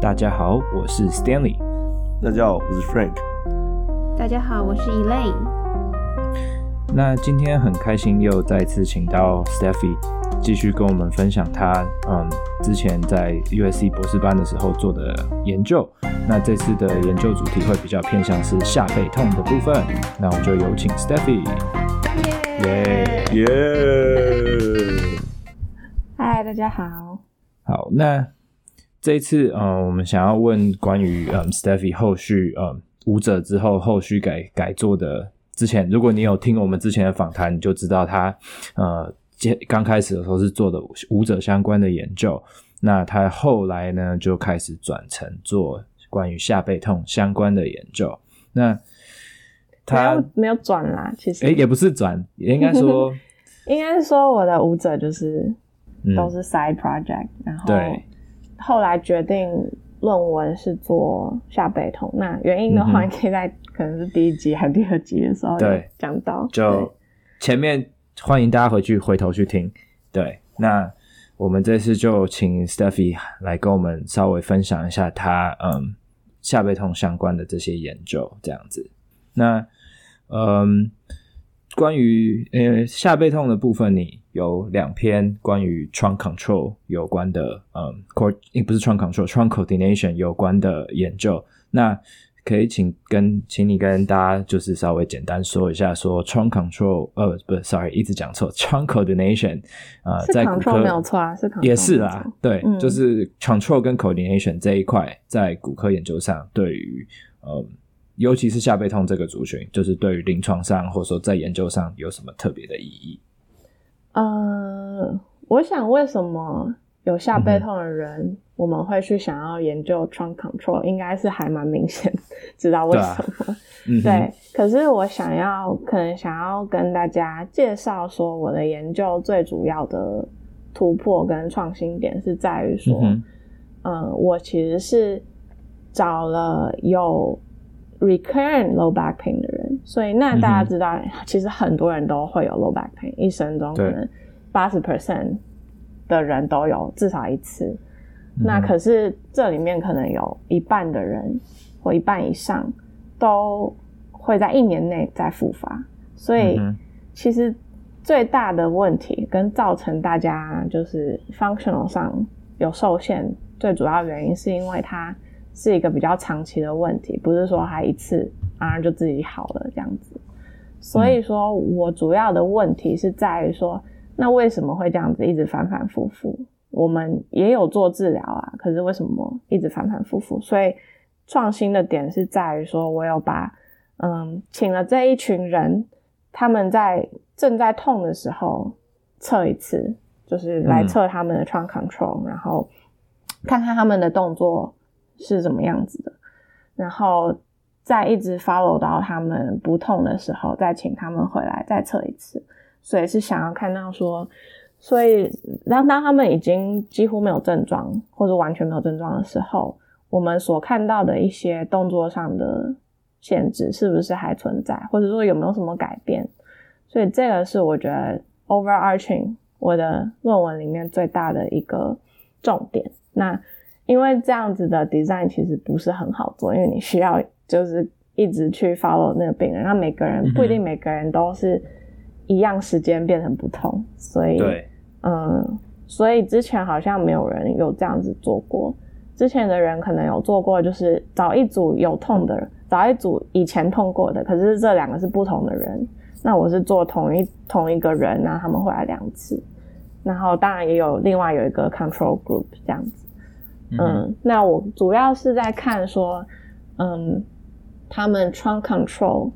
大家好，我是 Stanley。大家好，我是 Frank。大家好，我是 Elaine。那今天很开心又再次请到 Steffi 继续跟我们分享他嗯之前在 USC 博士班的时候做的研究。那这次的研究主题会比较偏向是下背痛的部分。那我们就有请 Steffi。耶耶！嗨，大家好。好，那这一次，嗯，我们想要问关于嗯 Steffi 后续嗯舞者之后后续改改做的。之前，如果你有听我们之前的访谈，你就知道他呃刚开始的时候是做的舞者相关的研究。那他后来呢，就开始转成做关于下背痛相关的研究。那他没有，没有转啦，其实诶也不是转，也应该说，应该是说我的舞者就是都是 side project，、嗯、然后对后来决定论文是做下背痛。那原因的话，你可以在可能是第一集还是第二集的时候对讲到，就前面欢迎大家回去回头去听。对，那我们这次就请 Steffi 来跟我们稍微分享一下他嗯下背痛相关的这些研究，这样子。那嗯，关于呃下背痛的部分，你有两篇关于 trunk control 有关的，嗯，不是 trunk control，trunk coordination 有关的研究。那可以请跟，请你跟大家就是稍微简单说一下，说 trunk control，呃，不，sorry，一直讲错，trunk coordination。啊，在骨科没有错啊，是也是啦，对，就是 control 跟 coordination 这一块在骨科研究上，对于呃，尤其是下背痛这个族群，就是对于临床上或者说在研究上有什么特别的意义？呃，我想为什么有下背痛的人，嗯、我们会去想要研究 trunk control，应该是还蛮明显，知道为什么？对，啊嗯、对。可是我想要，可能想要跟大家介绍说，我的研究最主要的突破跟创新点是在于说，嗯、呃，我其实是找了有。Recurrent low back pain 的人，所以那大家知道，嗯、其实很多人都会有 low back pain，一生中可能八十 percent 的人都有至少一次。嗯、那可是这里面可能有一半的人或一半以上都会在一年内再复发。所以其实最大的问题跟造成大家就是 functional 上有受限，最主要原因是因为它。是一个比较长期的问题，不是说他一次啊就自己好了这样子。所以说我主要的问题是在于说，那为什么会这样子一直反反复复？我们也有做治疗啊，可是为什么一直反反复复？所以创新的点是在于说，我有把嗯请了这一群人，他们在正在痛的时候测一次，就是来测他们的 trunk control，嗯，然后看看他们的动作。是怎么样子的，然后再一直 follow 到他们不痛的时候，再请他们回来再测一次。所以是想要看到说，所以当当他们已经几乎没有症状或者完全没有症状的时候，我们所看到的一些动作上的限制是不是还存在，或者说有没有什么改变？所以这个是我觉得 overarching 我的论文里面最大的一个重点。那因为这样子的 design 其实不是很好做，因为你需要就是一直去 follow 那个病人，那每个人不一定每个人都是一样时间变成不同，所以对，嗯，所以之前好像没有人有这样子做过。之前的人可能有做过，就是找一组有痛的人，找一组以前痛过的，可是这两个是不同的人。那我是做同一同一个人，然后他们会来两次，然后当然也有另外有一个 control group 这样子。嗯，那我主要是在看说，嗯，他们 trunk control，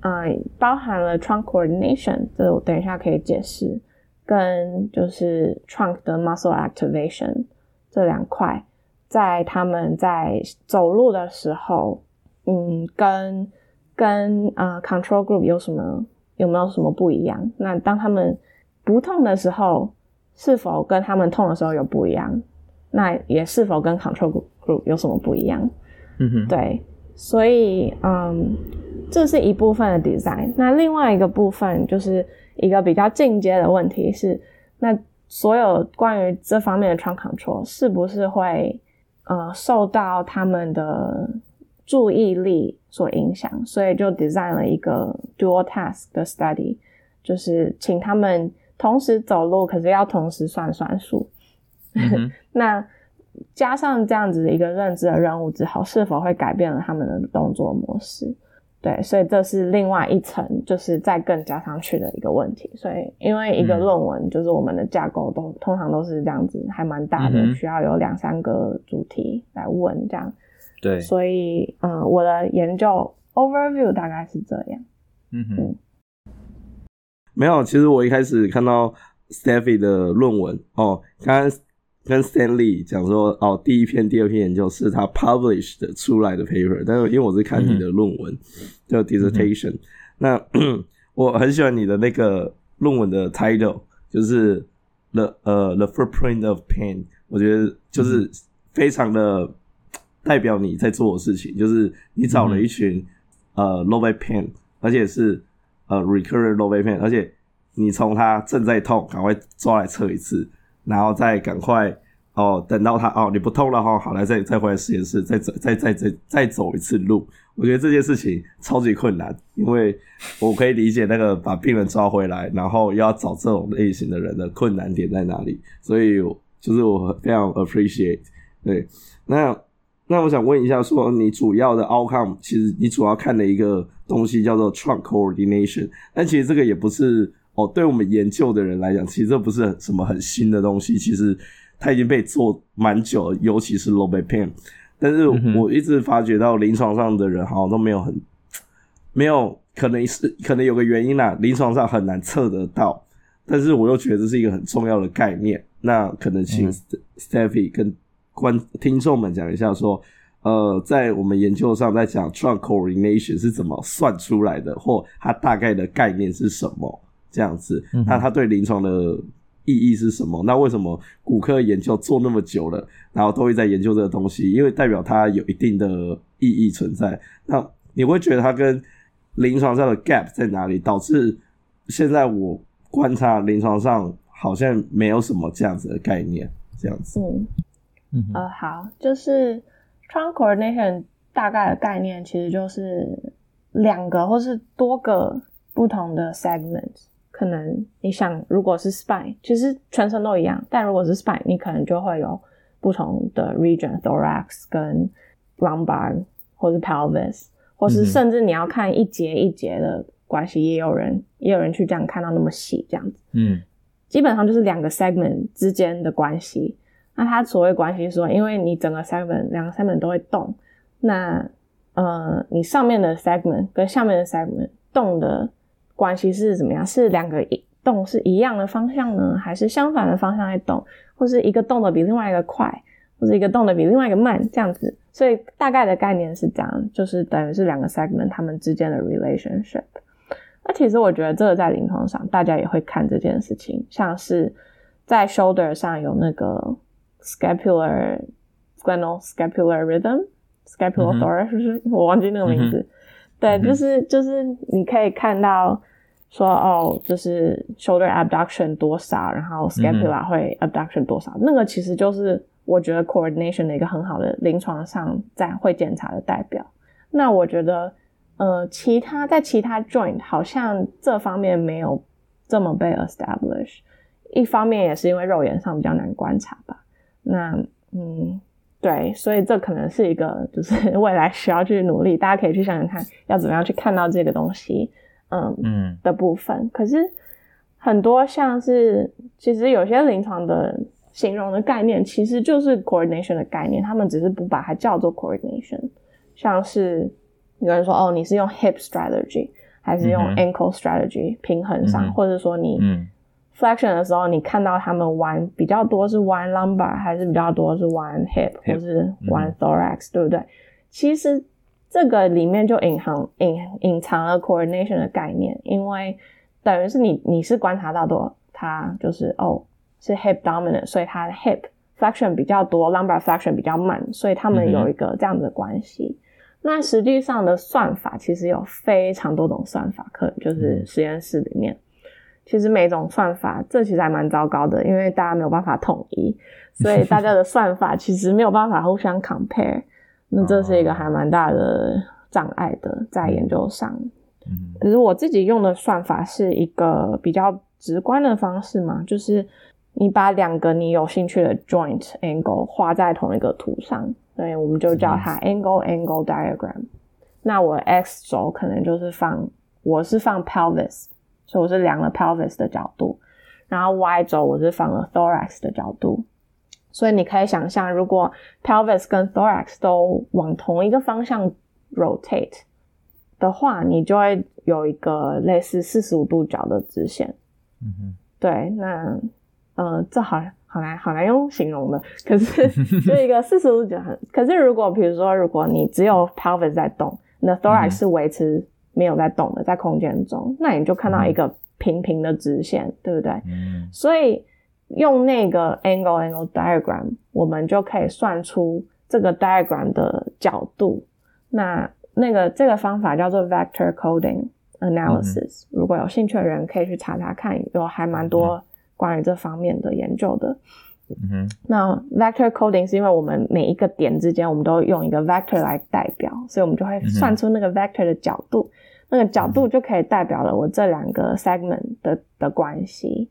嗯，包含了 trunk coordination，这我等一下可以解释，跟就是 trunk 的 muscle activation 这两块，在他们在走路的时候，嗯，跟跟呃 control group 有什么有没有什么不一样？那当他们不痛的时候，是否跟他们痛的时候有不一样？那也是否跟 control group 有什么不一样？嗯哼，对，所以嗯，这是一部分的 design。那另外一个部分就是一个比较进阶的问题是，那所有关于这方面的 trunk control 是不是会呃受到他们的注意力所影响，所以就 design 了一个 dual task 的 study，就是请他们同时走路，可是要同时算算数。嗯、那加上这样子的一个认知的任务之后，是否会改变了他们的动作模式？对，所以这是另外一层，就是再更加上去的一个问题。所以，因为一个论文就是我们的架构都、嗯、通常都是这样子，还蛮大的，嗯、需要有两三个主题来问这样。对，所以，嗯，我的研究 overview 大概是这样。嗯哼，嗯没有，其实我一开始看到 Steffi 的论文哦，刚刚。跟 Stanley 讲说，哦，第一篇、第二篇研究是他 published 出来的 paper，但是因为我是看你的论文，叫、嗯、dissertation，、嗯、那我很喜欢你的那个论文的 title，就是 the 呃、uh, the footprint of pain，我觉得就是非常的代表你在做的事情，就是你找了一群、嗯、呃 low back pain，而且是呃 recurrent low back pain，而且你从他正在痛，赶快抓来测一次。然后再赶快哦，等到他哦，你不痛了哈，好来再再回来实验室，再走再再再再走一次路。我觉得这件事情超级困难，因为我可以理解那个把病人抓回来，然后要找这种类型的人的困难点在哪里。所以就是我非常 appreciate。对，那那我想问一下，说你主要的 outcome，其实你主要看的一个东西叫做 trunk coordination，但其实这个也不是。哦，对我们研究的人来讲，其实这不是什么很新的东西，其实它已经被做蛮久了，尤其是 low back pain。但是我一直发觉到临床上的人好像都没有很没有，可能是可能有个原因啦，临床上很难测得到。但是我又觉得这是一个很重要的概念，那可能请 Steffi 跟观听众们讲一下，说呃，在我们研究上在讲 trunk coordination 是怎么算出来的，或它大概的概念是什么。这样子，那它对临床的意义是什么？嗯、那为什么骨科研究做那么久了，然后都会在研究这个东西？因为代表它有一定的意义存在。那你会觉得它跟临床上的 gap 在哪里？导致现在我观察临床上好像没有什么这样子的概念。这样子，嗯嗯呃，好，就是 trunk coordination 大概的概念其实就是两个或是多个不同的 segment。可能你想，如果是 spine，其实全身都一样。但如果是 spine，你可能就会有不同的 region，thorax 跟 lumbar，或是 pelvis，或是甚至你要看一节一节的关系，也有人也有人去这样看到那么细这样子。嗯，基本上就是两个 segment 之间的关系。那它所谓关系是说，因为你整个 segment 两个 segment 都会动，那呃，你上面的 segment 跟下面的 segment 动的。关系是怎么样？是两个一动是一样的方向呢，还是相反的方向在动，或是一个动的比另外一个快，或是一个动的比另外一个慢，这样子？所以大概的概念是这样，就是等于是两个 segment 它们之间的 relationship。那其实我觉得这个在临床上大家也会看这件事情，像是在 shoulder 上有那个 scapular glenoid scapular rhythm，scapular thorax，是、嗯、我忘记那个名字。嗯、对，就是就是你可以看到。说哦，就是 shoulder abduction 多少，然后 scapula 会 abduction 多少，嗯、那个其实就是我觉得 coordination 的一个很好的临床上在会检查的代表。那我觉得，呃，其他在其他 joint 好像这方面没有这么被 establish。一方面也是因为肉眼上比较难观察吧。那嗯，对，所以这可能是一个就是 未来需要去努力，大家可以去想想看，要怎么样去看到这个东西。嗯嗯的部分，可是很多像是其实有些临床的形容的概念，其实就是 coordination 的概念，他们只是不把它叫做 coordination。像是有人说哦，你是用 hip strategy 还是用 ankle strategy 平衡上，嗯、或者说你 flexion 的时候，你看到他们弯比较多是弯 lumbar，还是比较多是弯 hip，或是弯 thorax，、嗯、对不对？其实。这个里面就隐含隐隐藏了 coordination 的概念，因为等于是你你是观察到的，它就是哦是 hip dominant，所以它的 hip flexion 比较多，lumbar flexion 比较慢，所以他们有一个这样子的关系。嗯、那实际上的算法其实有非常多种算法，可能就是实验室里面，其实每种算法，这其实还蛮糟糕的，因为大家没有办法统一，所以大家的算法其实没有办法互相 compare，那这是一个还蛮大的障碍的，在研究上。嗯，可是我自己用的算法是一个比较直观的方式嘛，就是你把两个你有兴趣的 joint angle 画在同一个图上，所以我们就叫它 angle angle diagram。那我 x 轴可能就是放，我是放 pelvis。所以我是量了 pelvis 的角度，然后 y 轴我是放了 thorax 的角度，所以你可以想象，如果 pelvis 跟 thorax 都往同一个方向 rotate 的话，你就会有一个类似四十五度角的直线。嗯哼，对，那呃，这好好难好难用形容的，可是 就一个四十五度角很，可是如果比如说，如果你只有 pelvis 在动，那 thorax 是维持。嗯没有在动的，在空间中，那你就看到一个平平的直线，嗯、对不对？嗯。所以用那个 angle angle diagram，我们就可以算出这个 diagram 的角度。那那个这个方法叫做 vector coding analysis，嗯。如果有兴趣的人可以去查查看，有还蛮多关于这方面的研究的。嗯哼，那 vector coding 是因为我们每一个点之间，我们都用一个 vector 来代表，所以我们就会算出那个 vector 的角度，嗯、那个角度就可以代表了我这两个 segment 的的关系。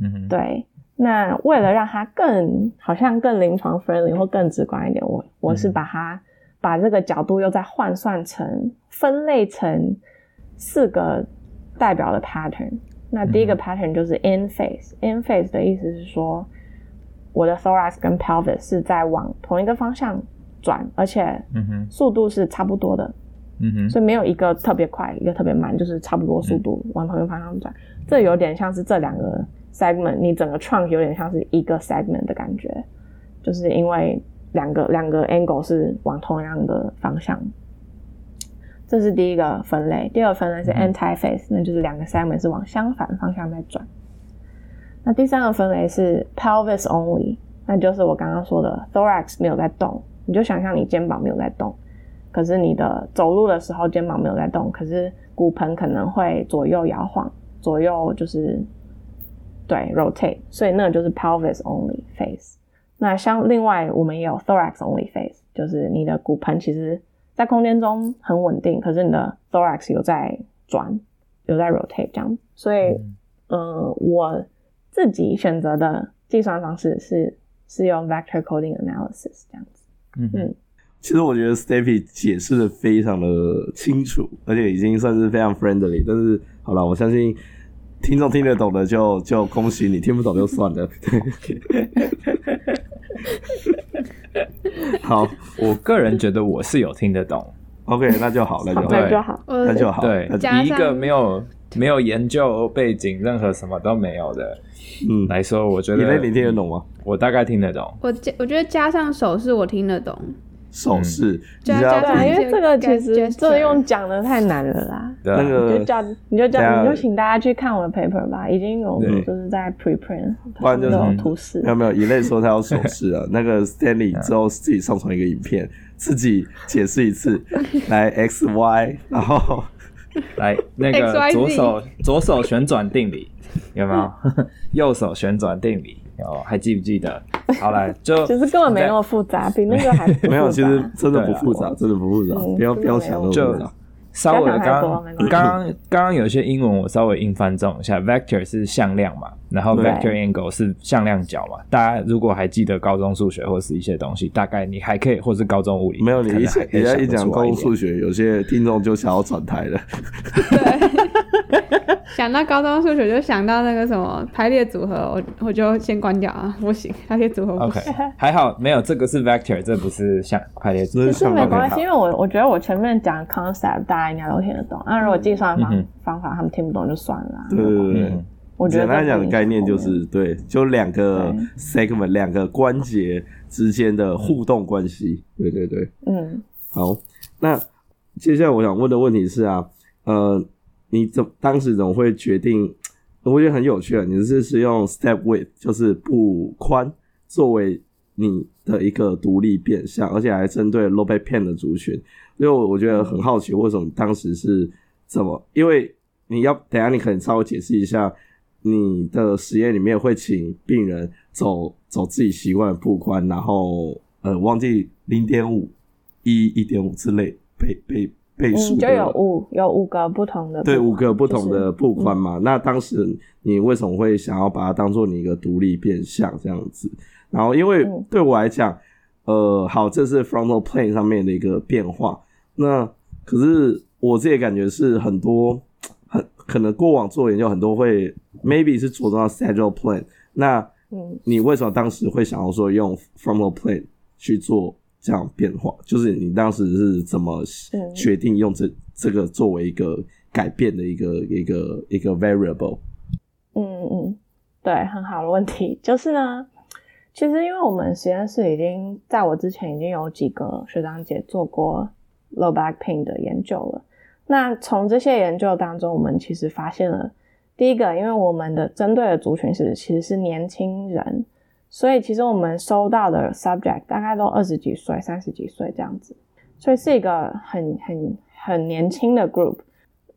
嗯哼，对。那为了让它更好像更临床 friendly 或更直观一点，我我是把它、嗯、把这个角度又再换算成分类成四个代表的 pattern。那第一个 pattern 就是 in phase，in phase 的意思是说。我的 thorax 跟 pelvis 是在往同一个方向转，而且速度是差不多的，嗯哼，所以没有一个特别快，一个特别慢，就是差不多速度往同一个方向转。这有点像是这两个 segment，你整个 trunk 有点像是一个 segment 的感觉，就是因为两个两个 angle 是往同样的方向。这是第一个分类，第二个分类是 anti phase，那就是两个 segment 是往相反方向在转。那第三个分类是 pelvis only，那就是我刚刚说的 thorax 没有在动，你就想象你肩膀没有在动，可是你的走路的时候肩膀没有在动，可是骨盆可能会左右摇晃，左右就是对 rotate，所以那个就是 pelvis only phase。那像另外我们也有 thorax only phase，就是你的骨盆其实在空间中很稳定，可是你的 thorax 有在转，有在 rotate 这样，所以嗯、呃、我。自己选择的计算方式是是用 vector coding analysis 这样子。嗯嗯，其实我觉得 Steffi 解释的非常的清楚，而且已经算是非常 friendly。但是好了，我相信听众听得懂的就就恭喜你，听不懂就算了。好，我个人觉得我是有听得懂。OK，那就好，那就好，那就好，那就好。对，以一个没有没有研究背景，任何什么都没有的。嗯，来说，我觉得你你听得懂吗？我大概听得懂。我加，我觉得加上手势，我听得懂。手势，加加，因为这个其实这用讲的太难了啦。那个，你就叫，你就叫，你就请大家去看我的 paper 吧，已经有就是在 preprint，不然就是图示。没有没有，一类说他要手势啊。那个 Stanley 之后自己上传一个影片，自己解释一次，来 X Y，然后来那个左手左手旋转定理。有没有 右手旋转定理？有还记不记得？好来，就其实根本没那么复杂，比那个还没有。其实真的不复杂，真的不复杂。不要不要想那么复杂。稍微刚刚刚刚刚有些英文，我稍微硬翻中一下。Vector 是向量嘛，然后 Vector angle 是向量角嘛。大家如果还记得高中数学或是一些东西，大概你还可以，或是高中物理，没有你一讲，人家一讲高中数学，有些听众就想要转台了。对，想到高中数学就想到那个什么排列组合，我我就先关掉啊，不行，排列组合不行。OK，还好没有，这个是 Vector，这不是像排列组合。其实没关系，因为我我觉得我前面讲 concept 大家应该都听得懂，那如果计算方方法他们听不懂就算了。对对对，我觉得简单讲的概念就是对，就两个 segment 两个关节之间的互动关系。对对对，嗯，好，那接下来我想问的问题是啊，呃。你怎当时怎么会决定？我觉得很有趣啊！你是是用 step width，就是步宽，作为你的一个独立变相，而且还针对 low back pain 的族群。因为我觉得很好奇，为什么当时是怎么？因为你要等下，你可能稍微解释一下你的实验里面会请病人走走自己习惯的步宽，然后呃忘记零点五一一点五之类被被倍数，就有五有五个不同的，对，五个不同的步宽嘛。就是、那当时你为什么会想要把它当做你一个独立变相这样子？然后因为对我来讲，呃，好，这是 frontal plane 上面的一个变化。那可是我自己感觉是很多。很可能过往做研究很多会，maybe 是着重到 sagittal plane。那，嗯，你为什么当时会想要说用 frontal plane 去做这样变化？就是你当时是怎么决定用这这个作为一个改变的一个一个一个 variable？嗯嗯，对，很好的问题。就是呢，其实因为我们实验室已经在我之前已经有几个学长姐做过 low back pain 的研究了。那从这些研究当中，我们其实发现了，第一个，因为我们的针对的族群是其实是年轻人，所以其实我们收到的 subject 大概都二十几岁、三十几岁这样子，所以是一个很很很年轻的 group。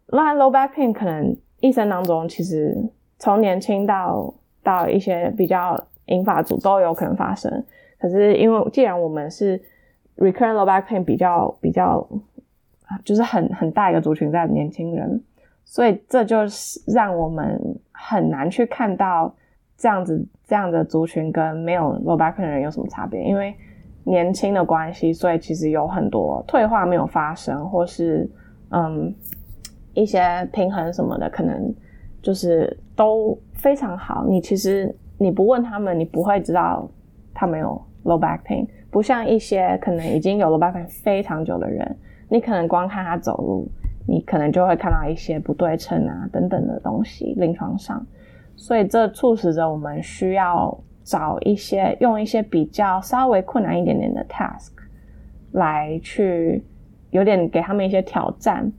那 low back pain 可能一生当中其实从年轻到到一些比较银发族都有可能发生，可是因为既然我们是 recurrent low back pain 比较比较。就是很很大一个族群在年轻人，所以这就是让我们很难去看到这样子这样的族群跟没有 low back pain 的人有什么差别。因为年轻的关系，所以其实有很多退化没有发生，或是嗯一些平衡什么的，可能就是都非常好。你其实你不问他们，你不会知道他们有 low back pain，不像一些可能已经有 low back pain 非常久的人。你可能光看他走路，你可能就会看到一些不对称啊等等的东西临床上，所以这促使着我们需要找一些用一些比较稍微困难一点点的 task 来去有点给他们一些挑战，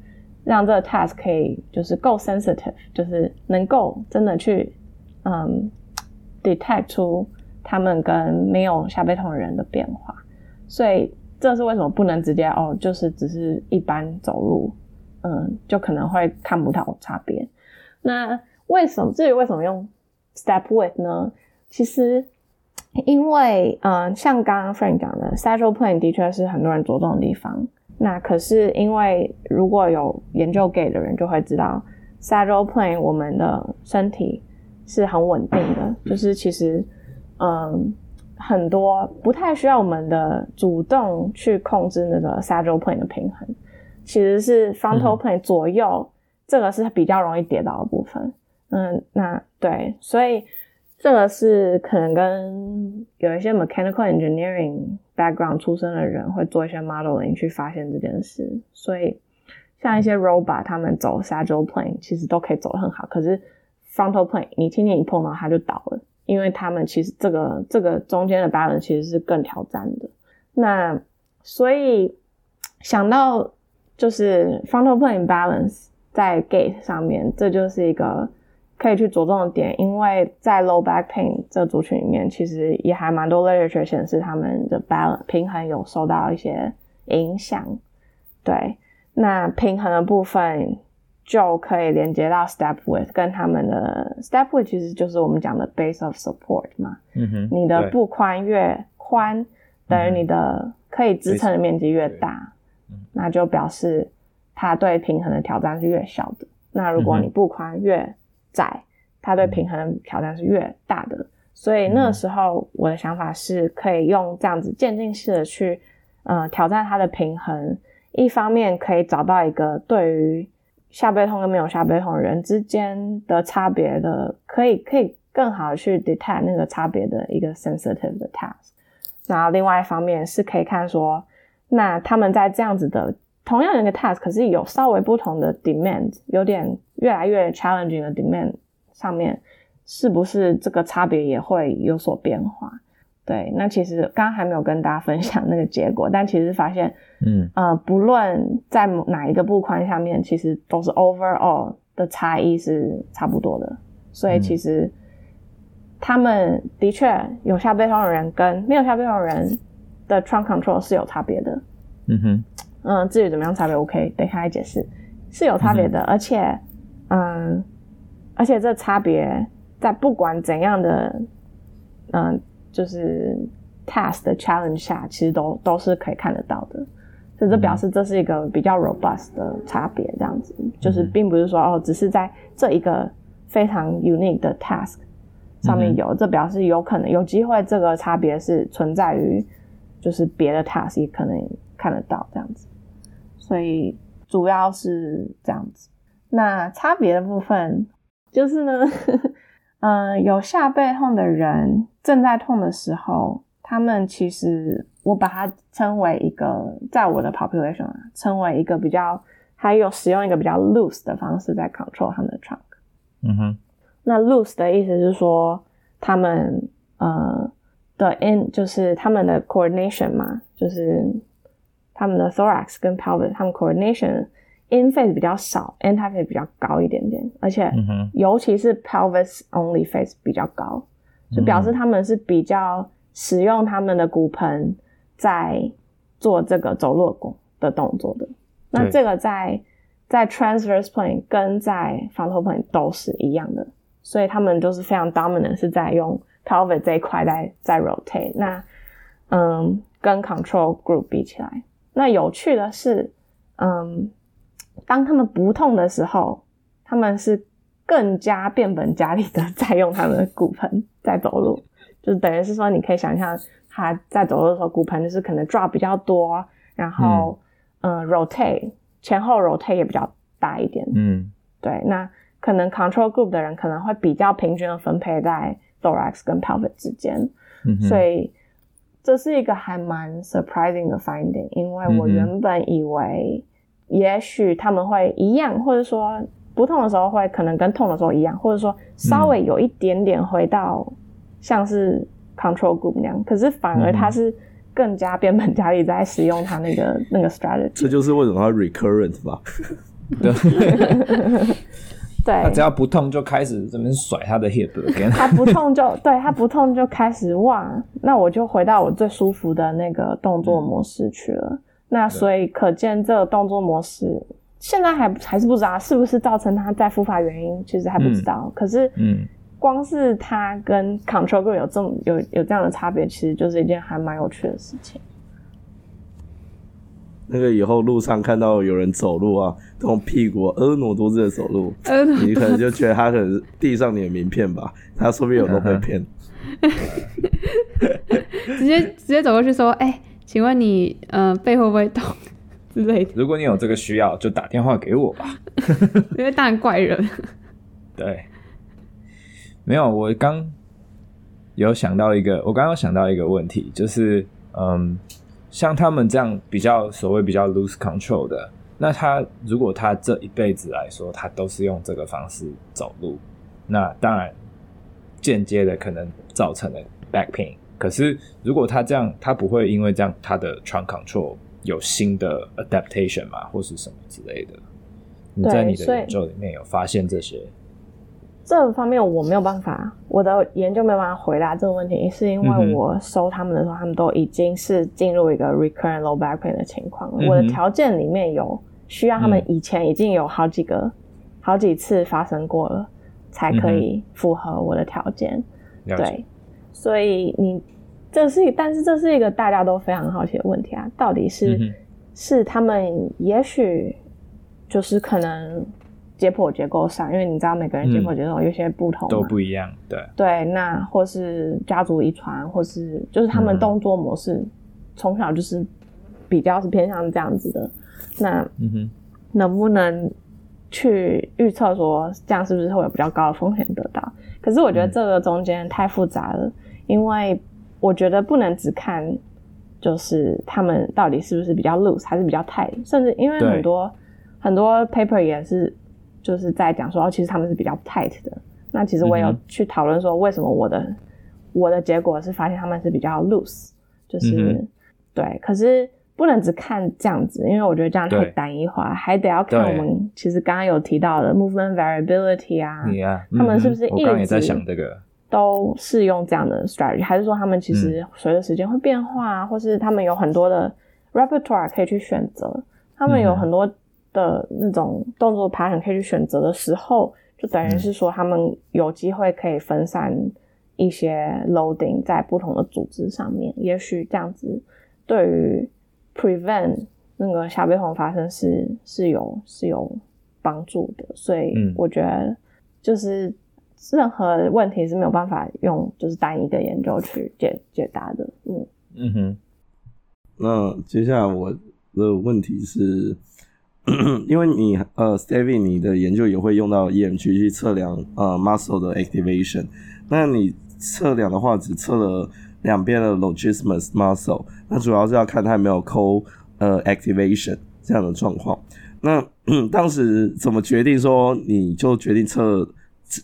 让这个 task 可以就是够 sensitive，就是能够真的去嗯 detect 出他们跟没有下背痛的人的变化，所以。这是为什么不能直接哦？就是只是一般走路，嗯，就可能会看不到差别。那为什么？至于为什么用 step width 呢？其实因为，嗯，像刚刚 Frank 讲的，sagittal plane 的确是很多人着重的地方。那可是因为如果有研究 gait 的人就会知道，sagittal plane 我们的身体是很稳定的，就是其实，嗯。很多不太需要我们的主动去控制那个 sagittal plane 的平衡，其实是 frontal plane 左右，嗯、这个是比较容易跌倒的部分。嗯，那对，所以这个是可能跟有一些 mechanical engineering background 出身的人会做一些 modeling 去发现这件事。所以像一些 robot 他们走 sagittal plane 其实都可以走得很好，可是 frontal plane 你轻轻一碰到它就倒了。因为他们其实这个这个中间的 balance 其实是更挑战的，那所以想到就是 frontal plane balance 在 gate 上面，这就是一个可以去着重的点，因为在 low back pain 这族群里面，其实也还蛮多 literature 显示他们的 balance 平衡有受到一些影响，对，那平衡的部分。就可以连接到 step width，跟他们的 step width 其实就是我们讲的 base of support 嘛。嗯哼，你的步宽越宽，等于你的可以支撑的面积越大，嗯，那就表示它对平衡的挑战是越小的。那如果你步宽越窄，它对平衡的挑战是越大的。所以那时候我的想法是可以用这样子渐进式的去，呃，挑战它的平衡。一方面可以找到一个对于下背痛跟没有下背痛的人之间的差别的，可以可以更好的去 detect 那个差别的一个 sensitive 的 task。然后另外一方面是可以看说，那他们在这样子的同样的一个 task，可是有稍微不同的 demand，有点越来越 challenging 的 demand 上面，是不是这个差别也会有所变化？对，那其实刚刚还没有跟大家分享那个结果，但其实发现，嗯呃，不论在哪一个步宽下面，其实都是 overall 的差异是差不多的。所以其实他们的确有下背痛的人跟没有下背痛的人的 trunk control 是有差别的。嗯哼，嗯，至于怎么样差别，，OK，等一下来解释，是有差别的，嗯、而且，嗯，而且这差别在不管怎样的，嗯、呃，就是 task 的 challenge 下，其实都都是可以看得到的。所以这表示这是一个比较 robust 的差别，这样子，就是并不是说哦，只是在这一个非常 unique 的 task 上面有，这表示有可能有机会这个差别是存在于就是别的 task 也可能看得到这样子。所以主要是这样子。那差别的部分就是呢，嗯、呃，有下背痛的人正在痛的时候，他们其实我把它称为一个，在我的 population 啊，称为一个比较还有使用一个比较 loose 的方式在 control 他们的 trunk。嗯哼，那 loose 的意思是说他们呃的 in 就是他们的 coordination 嘛，就是他们的 thorax 跟 pelvis 他们 coordination。In face 比较少，anti phase 比较高一点点，而且尤其是 pelvis only face 比较高，就表示他们是比较使用他们的骨盆在做这个走路的动作的。那这个在在 transverse plane 跟在 frontal plane 都是一样的，所以他们都是非常 dominant，是在用 pelvis 这一块在在 rotate。那嗯，跟 control group 比起来，那有趣的是，嗯。当他们不痛的时候，他们是更加变本加厉的在用他们的骨盆在走路，就是等于是说，你可以想象他在走路的时候，骨盆就是可能 drop 比较多，然后嗯、呃、rotate 前后 rotate 也比较大一点，嗯，对，那可能 control group 的人可能会比较平均的分配在 thorax 跟 pelvic 之间，嗯，所以这是一个还蛮 surprising 的 finding，因为我原本以为。也许他们会一样，或者说不痛的时候会可能跟痛的时候一样，或者说稍微有一点点回到像是 control group 那样，可是反而他是更加变本加厉在使用他那个那个 strategy。这就是为什么他 recurrent 吧？对，对，他只要不痛就开始这边甩他的 hip，他不痛就 对他不痛就开始哇，那我就回到我最舒服的那个动作模式去了。那所以可见这个动作模式现在还还是不知道是不是造成他再复发原因，其实还不知道。嗯、可是，嗯，光是他跟 control 有这么有有这样的差别，其实就是一件还蛮有趣的事情。那个以后路上看到有人走路啊，用屁股婀娜多姿的走路，你可能就觉得他可能递上你的名片吧，他说不定有都被骗。直接直接走过去说，哎、欸。请问你，呃，背会不会痛之类的？如果你有这个需要，就打电话给我吧。因为当然怪人。对，没有，我刚有想到一个，我刚刚想到一个问题，就是，嗯，像他们这样比较所谓比较 loose control 的，那他如果他这一辈子来说，他都是用这个方式走路，那当然间接的可能造成了 back pain。可是，如果他这样，他不会因为这样，他的 trunk control 有新的 adaptation 嘛，或是什么之类的？你在你的研究里面有发现这些？这方面我没有办法，我的研究没有办法回答这个问题，是因为我收他们的时候，嗯、他们都已经是进入一个 recurrent low back pain 的情况。嗯、我的条件里面有需要他们以前已经有好几个、嗯、好几次发生过了，才可以符合我的条件。嗯、对。所以你这是，但是这是一个大家都非常好奇的问题啊，到底是、嗯、是他们也许就是可能解剖结构上，因为你知道每个人解剖结构有些不同、嗯，都不一样，对。对，那或是家族遗传，或是就是他们动作模式从小就是比较是偏向这样子的，那能不能去预测说这样是不是会有比较高的风险得到？可是我觉得这个中间太复杂了。因为我觉得不能只看，就是他们到底是不是比较 loose 还是比较 tight，甚至因为很多很多 paper 也是就是在讲说，哦，其实他们是比较 tight 的。那其实我也有去讨论说，为什么我的、嗯、我的结果是发现他们是比较 loose，就是、嗯、对。可是不能只看这样子，因为我觉得这样太单一化，还得要看我们其实刚刚有提到的 movement variability 啊，啊他们是不是一直。都适用这样的 strategy，还是说他们其实随着时间会变化，嗯，或是他们有很多的 repertoire 可以去选择，他们有很多的那种动作 pattern 可以去选择的时候，就等于是说他们有机会可以分散一些 loading 在不同的组织上面，也许这样子对于 prevent 那个下背痛发生是是有是有帮助的。所以我觉得就是任何问题是没有办法用就是单一的研究去解解答的。嗯嗯哼。那接下来我的问题是，因为你呃，Stevie，你的研究也会用到 EMG 去测量呃 muscle 的 activation。那你测量的话，只测了两边的 longitudinal muscle，那主要是要看它有没有 co 呃 activation 这样的状况。那 当时怎么决定说你就决定测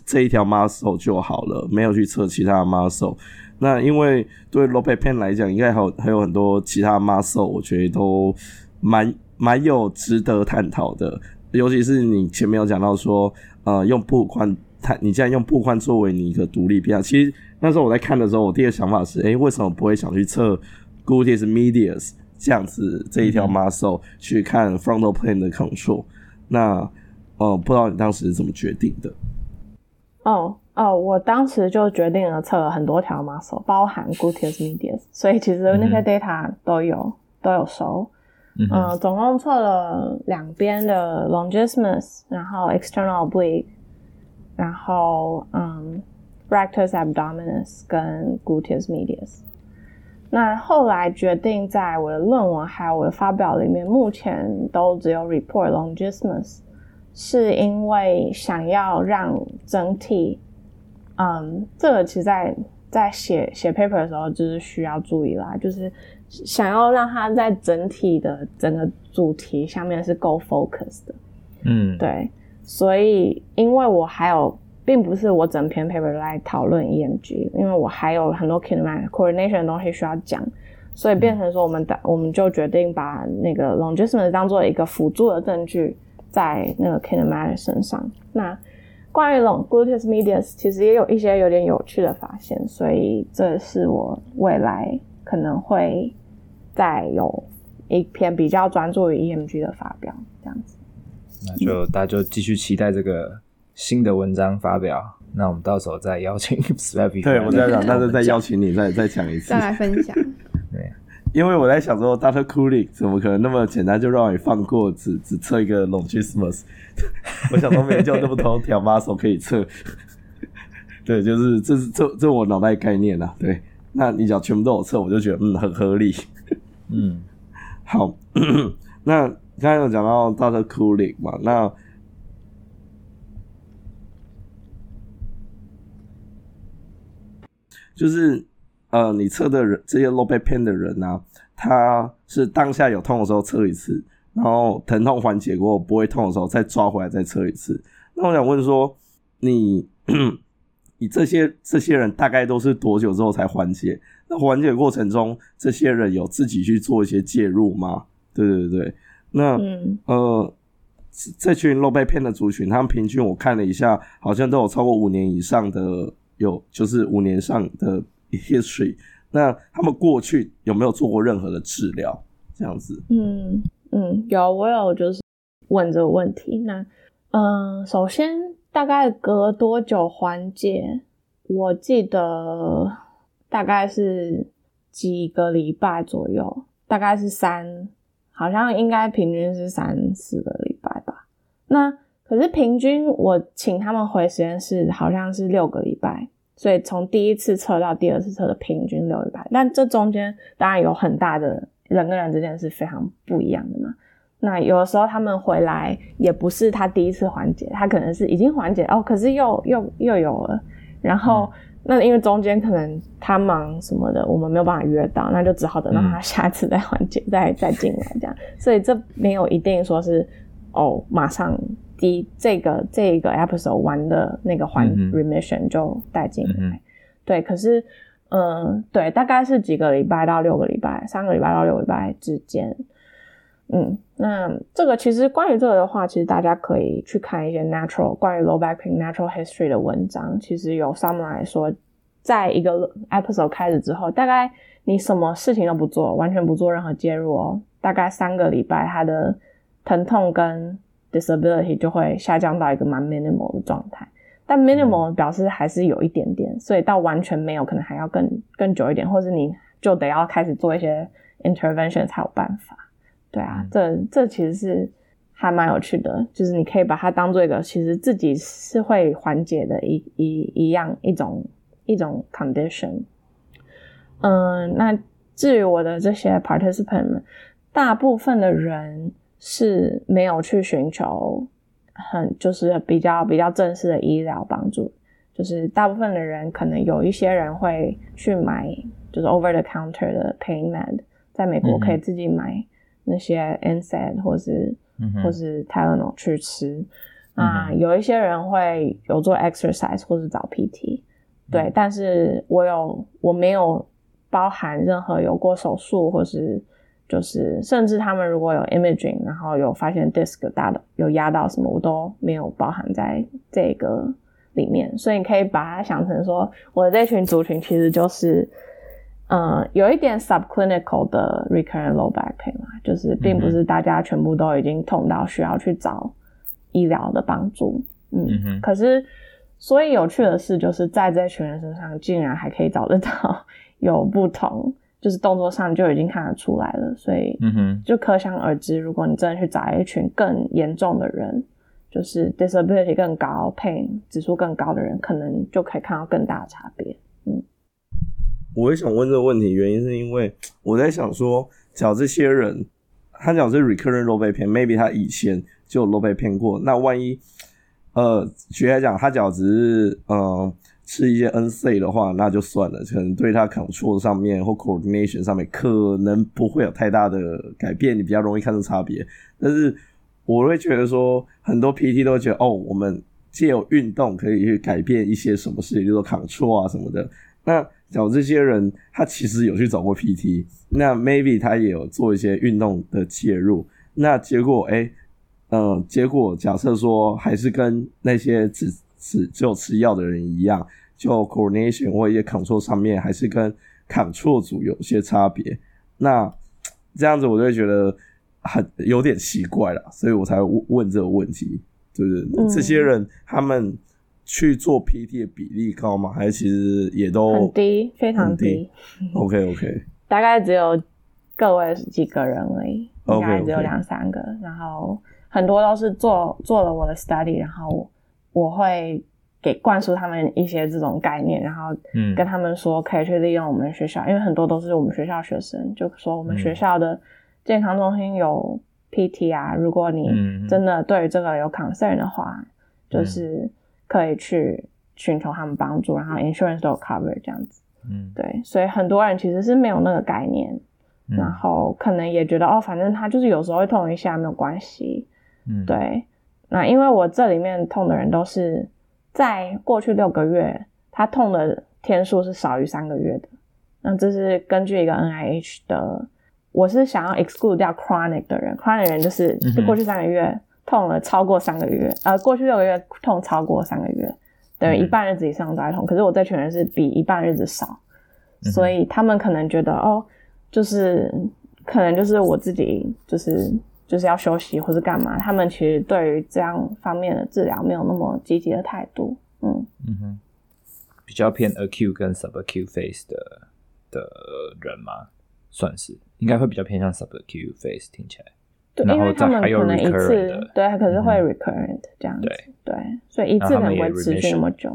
这一条 muscle 就好了，没有去测其他的 muscle？那因为对 low back pain 来讲，应该还有还有很多其他 muscle，我觉得都蛮蛮有值得探讨的。尤其是你前面有讲到说，呃，用步宽，它你既然用步宽作为你一个独立变量，其实那时候我在看的时候，我第一个想法是，诶，为什么不会想去测 gluteus medius 这样子这一条 muscle、嗯、去看 frontal plane 的 control？那呃，不知道你当时是怎么决定的？哦。哦，我当时就决定了测了很多条 muscle，包含 gluteus medius，所以其实那些 data 都有、嗯、都有收。嗯、总共测了两边的 longissimus，然后 external oblique，然后嗯 rectus abdominis 跟 gluteus medius。那后来决定在我的论文还有我的发表里面，目前都只有 report longissimus，是因为想要让整体。嗯，这个其实在在写写 paper 的时候，就是需要注意啦，就是想要让它在整体的整个主题下面是够 focus 的。嗯，对，所以因为我还有，并不是我整篇 paper 来讨论 EMG，因为我还有很多 kinematic coordination 的东西需要讲，所以变成说我们的、嗯、我们就决定把那个 longissimus 当做一个辅助的证据，在那个 kinematic 身上。那关于 long gluteus medius，其实也有一些有点有趣的发现，所以这是我未来可能会再有一篇比较专注于 EMG 的发表，这样子。那就大家就继续期待这个新的文章发表。那我们到时候再邀请。对，我在想，那就再邀请你再再讲一次，再来分享。对因为我在想说，Dr. Kulik 怎么可能那么简单就让你放过只只测一个 Longissimus？我想说没就那么多条 muscle 可以测。对，就是这是这这我脑袋概念啊。对，那你讲全部都有测，我就觉得嗯很合理。嗯，好。那刚才有讲到 Dr. Kulik 嘛，那就是。呃，你测的人这些 low back pain 的人呢、啊，他是当下有痛的时候测一次，然后疼痛缓解过后不会痛的时候再抓回来再测一次。那我想问说，你 你这些这些人大概都是多久之后才缓解？那缓解过程中，这些人有自己去做一些介入吗？对对对，那、嗯、呃，这群 back pain 的族群，他们平均我看了一下，好像都有超过五年以上的，有就是五年上的。history，那他们过去有没有做过任何的治疗？这样子，嗯嗯，有，我有就是问这个问题。那嗯，首先大概隔多久缓解？我记得大概是几个礼拜左右，大概是三，好像应该平均是三四个礼拜吧。那可是平均我请他们回实验室，好像是六个礼拜。所以从第一次测到第二次测的平均六礼拜，但这中间当然有很大的人跟人之间是非常不一样的嘛。那有的时候他们回来也不是他第一次缓解，他可能是已经缓解哦，可是又又又有了。然后、那因为中间可能他忙什么的，我们没有办法约到，那就只好等到他下次再缓解，嗯、再再进来这样。所以这没有一定说是哦马上。第这个这个 episode 完的那个环 remission 就带进来，嗯，对，可是嗯，对，大概是几个礼拜到六个礼拜，三个礼拜到六个礼拜之间，嗯，那这个其实关于这个的话，其实大家可以去看一些 natural 关于 low back pain natural history 的文章，其实有 summarize 说，在一个 episode 开始之后，大概你什么事情都不做，完全不做任何介入哦，大概三个礼拜，它的疼痛跟 disability 就会下降到一个蛮 minimal 的状态。但 minimal 表示还是有一点点，所以到完全没有可能还要更更久一点，或者你就得要开始做一些 intervention 才有办法。对啊，这这其实是还蛮有趣的，就是你可以把它当做一个其实自己是会缓解的一一一样一种一种 condition。嗯，那至于我的这些 participant 们，大部分的人是没有去寻求很就是比较比较正式的医疗帮助，就是大部分的人可能有一些人会去买就是 over the counter 的 pain med，在美国可以自己买那些 NSAID 或是、嗯、或是 Tylenol 去吃。啊、嗯，有一些人会有做 exercise 或是找 PT，对，嗯、但是我有我没有。包含任何有过手术，或是就是甚至他们如果有 imaging，然后有发现 disc 大的有压到什么，我都没有包含在这个里面。所以你可以把它想成说，我的这群族群其实就是，嗯，有一点 subclinical 的 recurrent low back pain 嘛，就是并不是大家全部都已经痛到需要去找医疗的帮助。嗯，嗯，可是所以有趣的是，就是在这群人身上，竟然还可以找得到。有不同，就是动作上就已经看得出来了，所以嗯就可想而知，如果你真的去找一群更严重的人，就是 disability 更高、pain 指数更高的人，可能就可以看到更大的差别。我也想问这个问题，原因是因为我在想说，假如这些人他讲是 recurrent low back pain，maybe 他以前就有肉被骗过，那万一呃，举例来讲，他假如只是嗯。呃吃一些 NC 的话，那就算了，可能对他 control 上面或 coordination 上面可能不会有太大的改变，你比较容易看出差别。但是我会觉得说，很多 PT 都觉得，哦，我们借有运动可以去改变一些什么事情，就是 control 啊什么的。那假如这些人他其实有去找过 PT，那 maybe 他也有做一些运动的介入，那结果，哎，嗯，结果假设说还是跟那些只只只有吃药的人一样，就 coordination 或一些 control 上面还是跟 control 组有些差别。那这样子我就会觉得很有点奇怪了，所以我才问问这个问题，就是，嗯、这些人他们去做 PT 的比例高吗？还是其实也都很低，非常低。OK OK，大概只有个位几个人而已，应该只有两三个。Okay, okay. 然后很多都是做做了我的 study，然后。我会给灌输他们一些这种概念，然后跟他们说可以去利用我们学校，嗯、因为很多都是我们学校学生，就说我们学校的健康中心有 PT 啊，如果你真的对于这个有 concern 的话，嗯、就是可以去寻求他们帮助，然后 insurance 都有 cover 这样子。嗯，对，所以很多人其实是没有那个概念，嗯、然后可能也觉得哦，反正他就是有时候会痛一下，没有关系。嗯，对。那因为我这里面痛的人都是在过去六个月，他痛的天数是少于三个月的。那这是根据一个 NIH 的，我是想要 exclude 掉 chronic 的人，chronic 人就是过去三个月痛了超过三个月，呃，过去六个月痛超过三个月，等于一半日子以上都在痛。可是我这群人是比一半日子少，所以他们可能觉得哦，就是可能就是我自己就是。就是要休息或是干嘛？他们其实对于这样方面的治疗没有那么积极的态度。嗯嗯哼，比较偏 acute 跟 subacute phase 的的人吗，算是应该会比较偏向 subacute phase 听起来。对，因为他们可能一次对，可是会 recurrent 这样子。对对，所以一次可能会持续那么久。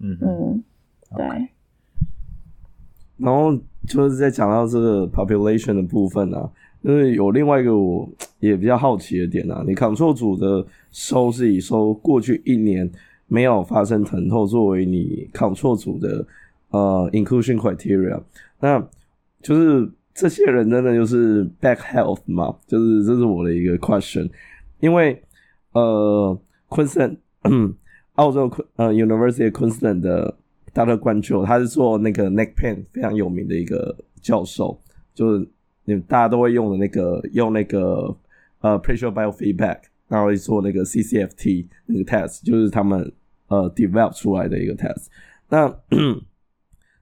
嗯嗯，对。然后就是在讲到这个 population 的部分呢、啊。因为有另外一个我也比较好奇的点啊，你 control 组的收是以收过去一年没有发生疼痛作为你 control 组的呃 inclusion criteria，那就是这些人真的就是 back health 吗？就是这是我的一个 question，因为呃 Queensland 澳洲呃 University of Queensland 的 Dr. Grant Gill 他是做那个 neck pain 非常有名的一个教授，就是。你大家都会用的那个，用那个呃 pressure biofeedback，然后做那个 CCFT 那个 test，就是他们呃 develop 出来的一个 test。那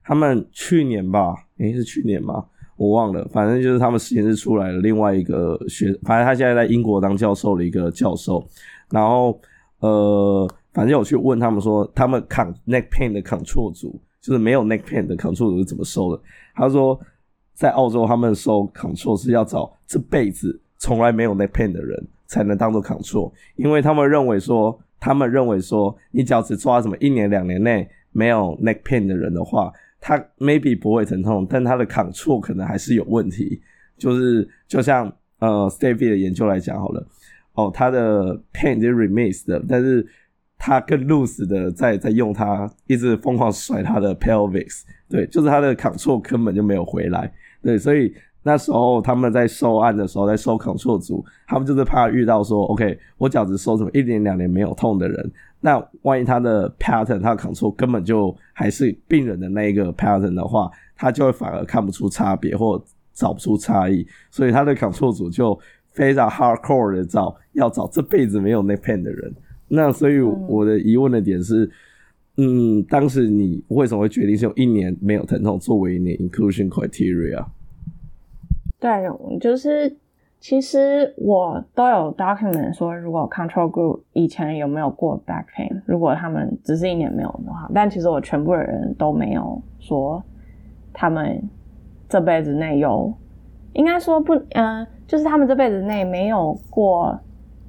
他们去年吧，诶、是去年吗？我忘了，反正就是他们实验室出来的另外一个学，反正他现在在英国当教授的一个教授，然后呃，反正我去问他们说，他们抗 neck pain 的 control 组，就是没有 neck pain 的 control 组是怎么收的？他说在澳洲他们收 control 是要找这辈子从来没有 neck pain 的人才能当做 control，因为他们认为说，他们认为说，你只要只抓什么一年两年内没有 neck pain 的人的话。他 maybe 不会疼痛，但他的 control 可能还是有问题。就是就像呃 Stevie 的研究来讲好了，哦，他的 pain 是 remiss 的，但是他更 loose 的在在用他一直疯狂甩他的 pelvis，对，就是他的 control 根本就没有回来。对，所以那时候他们在收案的时候，在收 control 组，他们就是怕遇到说，OK，我脚趾收什么一年两年没有痛的人。那万一他的 pattern，他的 control 根本就还是病人的那一个 pattern 的话，他就会反而看不出差别或找不出差异，所以他的 control 组就非常 hardcore 的找要找这辈子没有 neck pain 的人。那所以我的疑问的点是，嗯，嗯，当时你为什么会决定是用一年没有疼痛作为你的 inclusion criteria？对，就是。其实我都有 document 说，如果 control group 以前有没有过 back pain，如果他们只是一年没有的话，但其实我全部的人都没有说他们这辈子内有，应该说不，嗯、就是他们这辈子内没有过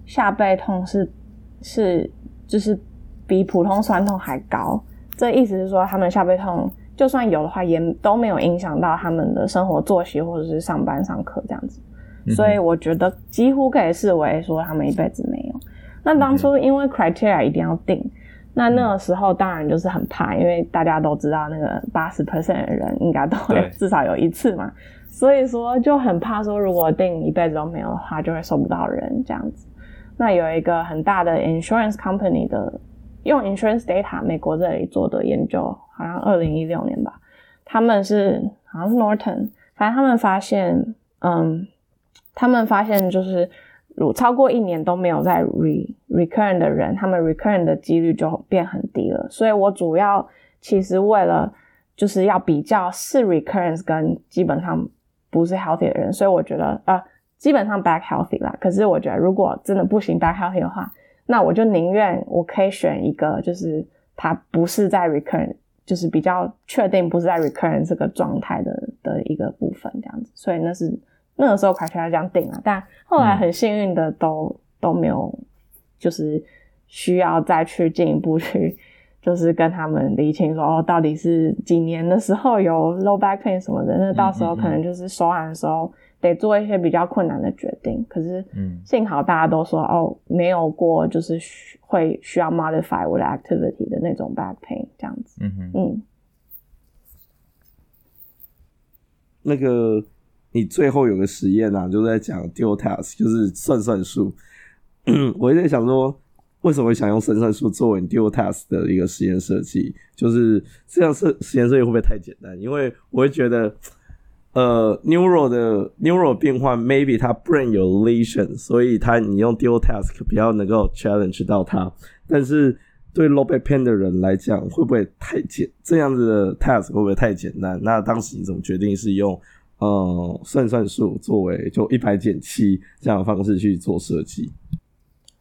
下背痛是是就是比普通酸痛还高。这意思是说，他们下背痛就算有的话，也都没有影响到他们的生活作息或者是上班上课这样子。所以我觉得几乎可以视为说他们一辈子没有。那当初因为 criteria 一定要定，那那个时候当然就是很怕，因为大家都知道那个八十 percent 的人应该都会至少有一次嘛，所以说就很怕说如果定一辈子都没有的话，就会收不到人这样子。那有一个很大的 insurance company 的用 insurance data 美国这里做的研究，好像二零一六年吧，他们是好像是 Norton，反正他们发现，嗯。他们发现，就是如超过一年都没有在 re recurrent 的人，他们 recurrent 的几率就变很低了。所以我主要其实为了就是要比较是 recurrence 跟基本上不是 healthy 的人，所以我觉得呃基本上 back healthy 啦。可是我觉得如果真的不行 back healthy 的话，那我就宁愿我可以选一个就是他不是在 recurrent，就是比较确定不是在 recurrent 这个状态的的一个部分这样子。所以那是。那个时候，快需要这样定了，但后来很幸运的都、嗯、都没有，就是需要再去进一步去，就是跟他们厘清说，哦，到底是几年的时候有 low back pain 什么的，那到时候可能就是收案的时候得做一些比较困难的决定。可是，幸好大家都说，哦，没有过就是会需要 modify 我的 activity 的那种 back pain 这样子。嗯嗯，那个。你最后有个实验啊，就是在讲 dual task，就是算算数。我一直在想说，为什么想用算算数作为 dual task 的一个实验设计？就是这样设实验设计会不会太简单？因为我会觉得，呃，neural 的 neural 变换，maybe 它 brain 有 lesion，所以它你用 dual task 比较能够 challenge 到它。但是对 low back pain 的人来讲，会不会太简？这样子的 task 会不会太简单？那当时你怎么决定是用？呃，算算数作为就一百减七这样的方式去做设计。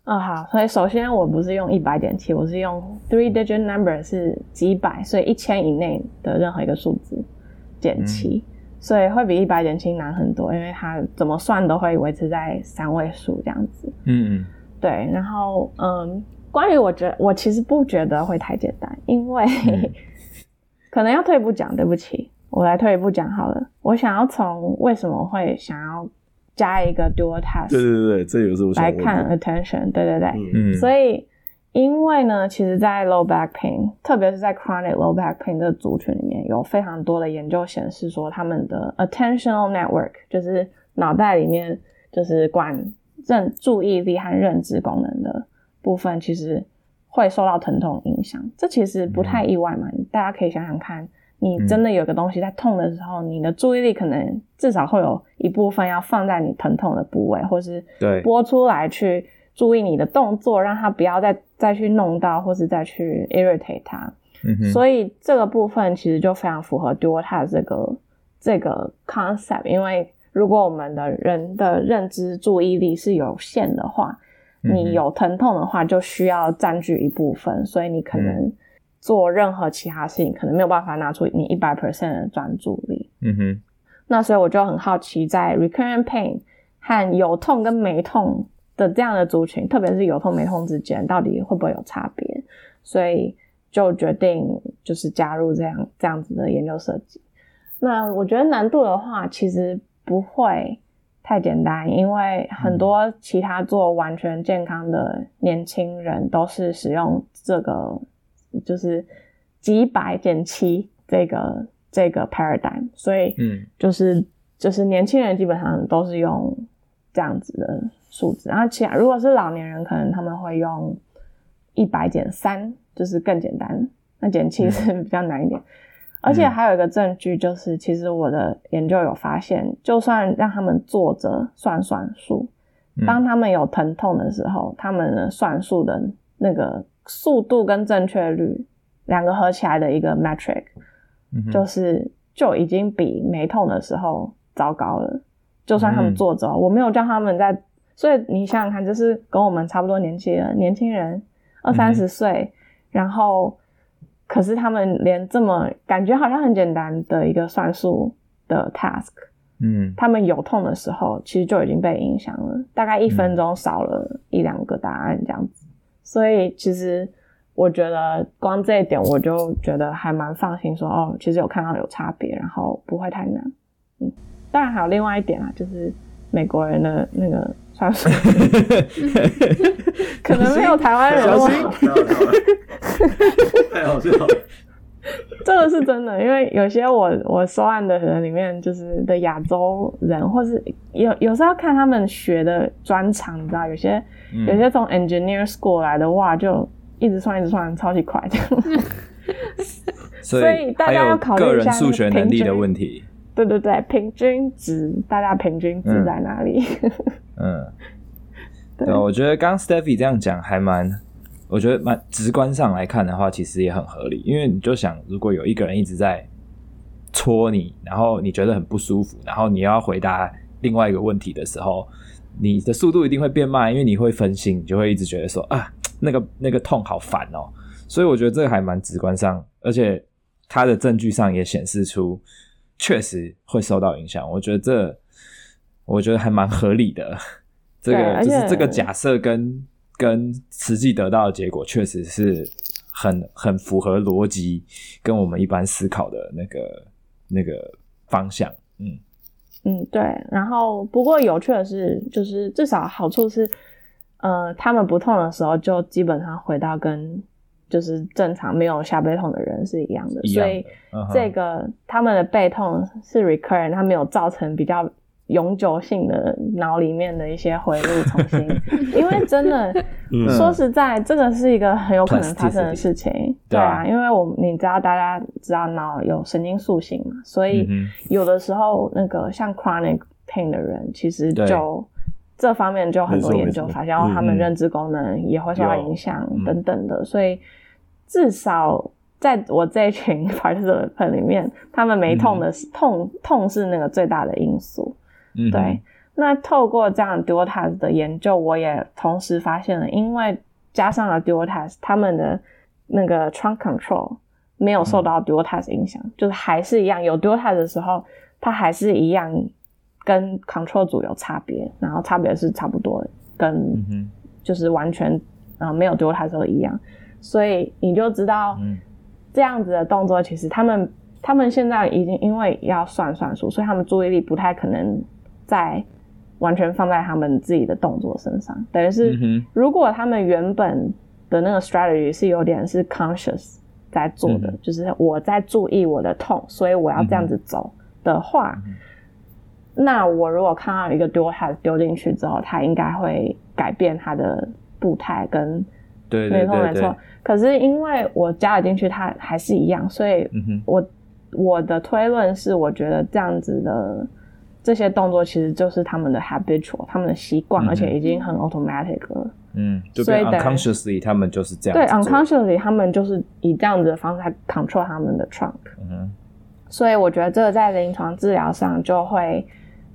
嗯，好，所以首先我不是用一百减七，我是用 three digit number 是几百，所以一千以内的任何一个数字减七，嗯，所以会比一百减七难很多，因为它怎么算都会维持在三位数这样子。嗯嗯，对。然后，嗯，关于我觉得我其实不觉得会太简单，因为、嗯、可能要退一步讲，对不起。我来退一步讲好了，我想要从为什么会想要加一个 dual task，对对对，这也是我想来看 attention，对对对，嗯，所以因为呢，其实，在 low back pain，特别是在 chronic low back pain 这个族群里面，有非常多的研究显示说，他们的 attentional network，就是脑袋里面就是管认注意力和认知功能的部分，其实会受到疼痛影响。这其实不太意外嘛，嗯，大家可以想想看。你真的有个东西在痛的时候，嗯，你的注意力可能至少会有一部分要放在你疼痛的部位，或是拨出来去注意你的动作，让它不要再再去弄到，或是再去 irritate 它。嗯哼。所以这个部分其实就非常符合 dual task 这个这个 concept，因为如果我们的人的认知注意力是有限的话，你有疼痛的话，就需要占据一部分，所以你可能做任何其他事情，可能没有办法拿出你一百 percent 的专注力。嗯哼。那所以我就很好奇，在 recurrent pain 和有痛跟没痛的这样的族群，特别是有痛没痛之间，到底会不会有差别？所以就决定就是加入这样这样子的研究设计。那我觉得难度的话，其实不会太简单，因为很多其他做完全健康的年轻人都是使用这个，就是几百减七这个。这个 paradigm，所以嗯，就是、嗯、就是年轻人基本上都是用这样子的数字，然后其他如果是老年人，可能他们会用一百减三，就是更简单。那减七是比较难一点，嗯、而且还有一个证据就是，其实我的研究有发现，就算让他们坐着算算数，当他们有疼痛的时候，他们的算数的那个速度跟正确率两个合起来的一个 metric。就是就已经比没痛的时候糟糕了。就算他们坐着，嗯、我没有叫他们在，所以你想想看，就是跟我们差不多年纪的年轻人，二三十岁，然后可是他们连这么感觉好像很简单的一个算术的 task，嗯，他们有痛的时候，其实就已经被影响了，大概一分钟少了一两个答案这样子，所以其实。我觉得光这一点我就觉得还蛮放心说，说哦，其实有看到有差别，然后不会太难。嗯，当然还有另外一点啊，就是美国人的那个算术，可能没有台湾人那么好。太好笑了，这个是真的，因为有些我我收案的人里面，就是的亚洲人，或是有有时候看他们学的专长，你知道，有些、嗯、有些从 engineer school 来的话就。一直算，一直算，超级快的。所以大家要考虑一下数学能力的问题。对对对，平均值，大家平均值在哪里？嗯，对，对，我觉得刚刚 Steffi 这样讲还蛮，我觉得蛮直观上来看的话，其实也很合理。因为你就想，如果有一个人一直在戳你，然后你觉得很不舒服，然后你要回答另外一个问题的时候，你的速度一定会变慢，因为你会分心，你就会一直觉得说啊。那个那个痛好烦哦，所以我觉得这个还蛮直观上，而且他的证据上也显示出确实会受到影响。我觉得这我觉得还蛮合理的，这个就是这个假设跟跟实际得到的结果确实是很很符合逻辑，跟我们一般思考的那个那个方向。嗯嗯，对。然后不过有趣的是，就是至少好处是。呃，他们不痛的时候，就基本上回到跟就是正常没有下背痛的人是一样的，样的所以、uh. 这个他们的背痛是 recurrent，他没有造成比较永久性的脑里面的一些回路重新，因为真的、嗯、说实在，这个是一个很有可能发生的事情，对啊，因为我你知道大家知道脑有神经塑性嘛，所以有的时候那个像 chronic pain 的人，其实就。这方面就很多研究发现，然后他们认知功能也会受到影响等等的，嗯、所以至少在我这一群 participant 里面，他们没痛的痛，痛是那个最大的因素。嗯、对，那透过这样 dual task 的研究，我也同时发现了，因为加上了 dual task，他们的那个 trunk control 没有受到 dual task 影响，嗯、就是还是一样有 dual task 的时候，它还是一样。跟 control 组有差别，然后差别是差不多，跟就是完全啊、呃、没有 dual task 的时候一样，所以你就知道这样子的动作，其实他们他们现在已经因为要算算数，所以他们注意力不太可能再完全放在他们自己的动作身上，等于是如果他们原本的那个 strategy 是有点是 conscious 在做的，就是我在注意我的痛，所以我要这样子走的话。那我如果看到一个 dual task 丢进去之后，他应该会改变他的步态跟，对，没错没错。可是因为我加了进去，它还是一样，所以我我的推论是，我觉得这样子的这些动作其实就是他们的 habitual，他们的习惯，而且已经很 automatic 了。嗯，所以 unconsciously 他们就是这样。对，unconsciously 他们就是以这样子的方式来 control 他们的 trunk。嗯。所以我觉得这个在临床治疗上就会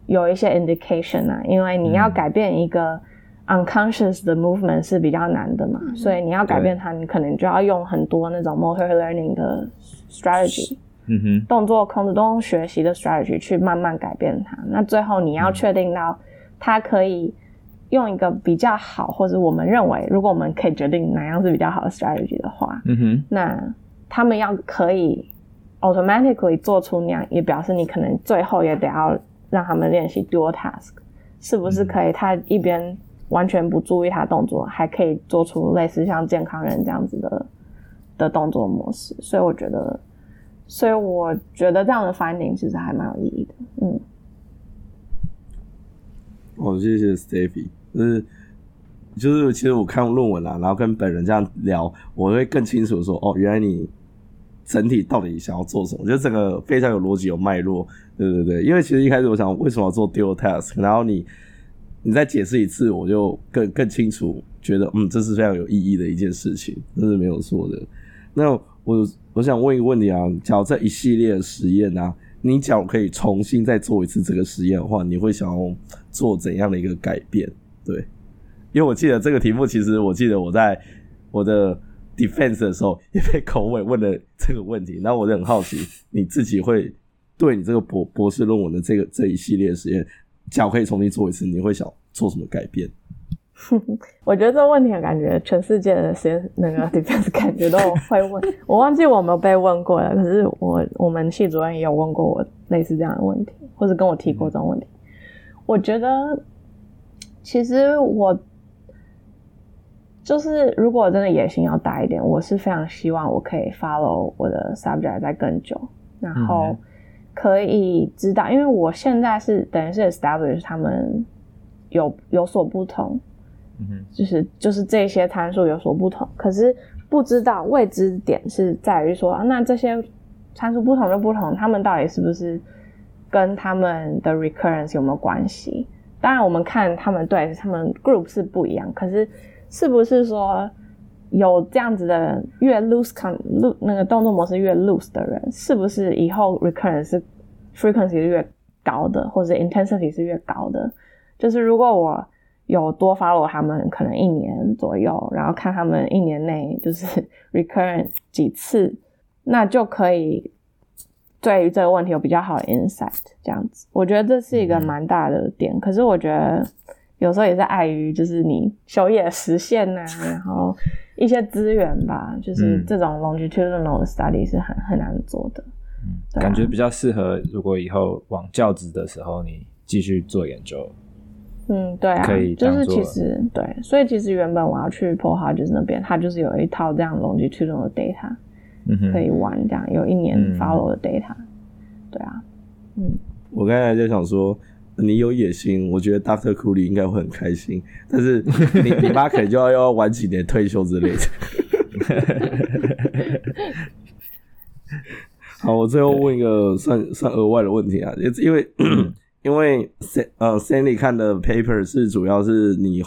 有一些 indication 啊，因为你要改变一个 unconscious 的 movement 是比较难的嘛，嗯、所以你要改变它，你可能就要用很多那种 motor learning 的 strategy，嗯哼，动作控制、动作学习的 strategy 去慢慢改变它。那最后你要确定到它可以用一个比较好，或者我们认为，如果我们可以决定哪样是比较好的 strategy 的话，嗯哼，那他们要可以 automatically 做出那样，也表示你可能最后也得要让他们练习 dual task，是不是可以？他一边完全不注意他动作，还可以做出类似像健康人这样子的的动作模式。所以我觉得，所以我觉得这样的 finding 其实还蛮有意义的。嗯。哦，谢谢 Steffi，就是就是，其实我看论文啊，然后跟本人这样聊，我会更清楚说，哦，原来你整体到底想要做什么，就整个非常有逻辑、有脉络，对对对。因为其实一开始我想为什么要做 dual task，然后你你再解释一次，我就更更清楚，觉得嗯，这是非常有意义的一件事情，这是没有错的。那我我想问一个问题啊，假如这一系列的实验啊。你假如可以重新再做一次这个实验的话，你会想要做怎样的一个改变？对，因为我记得这个题目，其实我记得我在我的 defense 的时候也被口委问了这个问题，那我就很好奇，你自己会对你这个博博士论文的这个这一系列实验，假如可以重新做一次，你会想做什么改变？我觉得这个问题，我感觉全世界的实验那个 defense 感觉都会问。我忘记我有没有被问过了，可是我我们系主任也有问过我类似这样的问题，或者跟我提过这种问题。我觉得其实我就是如果真的野心要大一点，我是非常希望我可以 follow 我的 subject 在更久，然后可以知道，因为我现在是等于是 establish 他们有有所不同。嗯，就是就是这些参数有所不同，可是不知道未知点是在于说，那这些参数不同就不同，他们到底是不是跟他们的 recurrence 有没有关系？当然，我们看他们对他们 group 是不一样，可是是不是说有这样子的越 loose con loose 那个动作模式越 loose 的人，是不是以后 recurrence 是 frequency 是越高的，或者 intensity 是越高的？就是如果我有多 follow 他们可能一年左右，然后看他们一年内就是 recurrent 几次，那就可以对于这个问题有比较好的 insight。这样子，我觉得这是一个蛮大的点。可是我觉得有时候也是碍于就是你修业实现呐、啊，然后一些资源吧，就是这种 longitudinal study 是很很难做的。嗯，感觉比较适合如果以后往教职的时候，你继续做研究。嗯，对啊，可以就是其实对，所以其实原本我要去 Paul Hodges 那边，它就是有一套这样 longitudinal 的 data，嗯哼，可以玩这样，有一年 follow 的 data，嗯，对啊，嗯，我刚才就想说，你有野心，我觉得 Dr. Cooley 应该会很开心，但是 你你妈可能就要要晚几年退休之类的。好，我最后问一个算算额外的问题啊，因为。因为呃，Sandy 看的 paper 是主要是你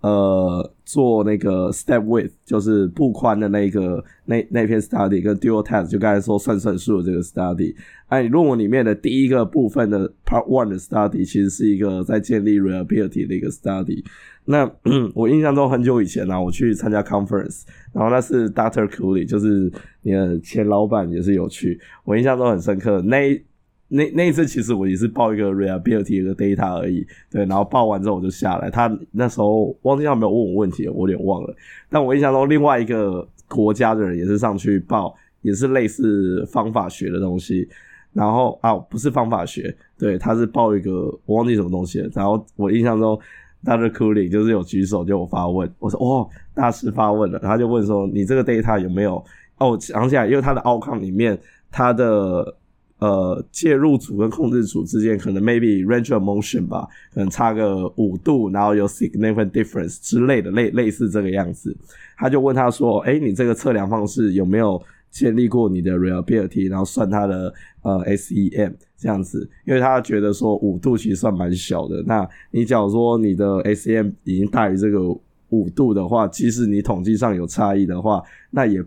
呃做那个 step width，就是步宽的那个那那篇 study 跟 dual test，就刚才说算算数的这个 study。哎，你论文里面的第一个部分的 part one 的 study 其实是一个在建立 reliability 的一个 study。那我印象中很久以前呢、我去参加 conference，然后那是 Dr. Cooley，就是你的前老板也是有去，我印象中很深刻。那那那一次其实我也是报一个 reliability 的 data 而已，对，然后报完之后我就下来。他那时候忘记他有没有问我问题，我有点忘了。但我印象中另外一个国家的人也是上去报，也是类似方法学的东西。然后啊，不是方法学，对，他是报一个我忘记什么东西了。然后我印象中 Dr. Cooley 就是有举手就有发问，我说哦，大师发问了，他就问说你这个 data 有没有？哦，想起来，因为他的 outcome 里面他的。呃，介入组跟控制组之间可能 maybe range of motion 吧，可能差个五度，然后有 significant difference 之类的，类类似这个样子。他就问他说：“诶，你这个测量方式有没有建立过你的 reliability？然后算它的呃 SEM 这样子，因为他觉得说五度其实算蛮小的。那你假如说你的 SEM 已经大于这个五度的话，即使你统计上有差异的话，那也。”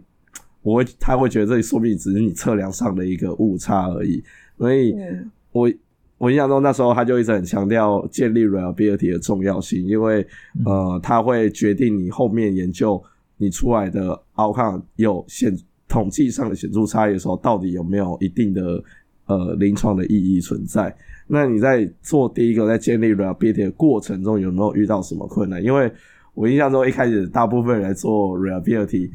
我会他会觉得这里说明只是你测量上的一个误差而已。所以我，我我印象中那时候他就一直很强调建立 reliability 的重要性，因为呃，他会决定你后面研究你出来的 outcome 有显统计上的显著差异的时候，到底有没有一定的呃临床的意义存在？那你在做第一个在建立 reliability 的过程中，有没有遇到什么困难？因为我印象中一开始大部分人来做 reliability。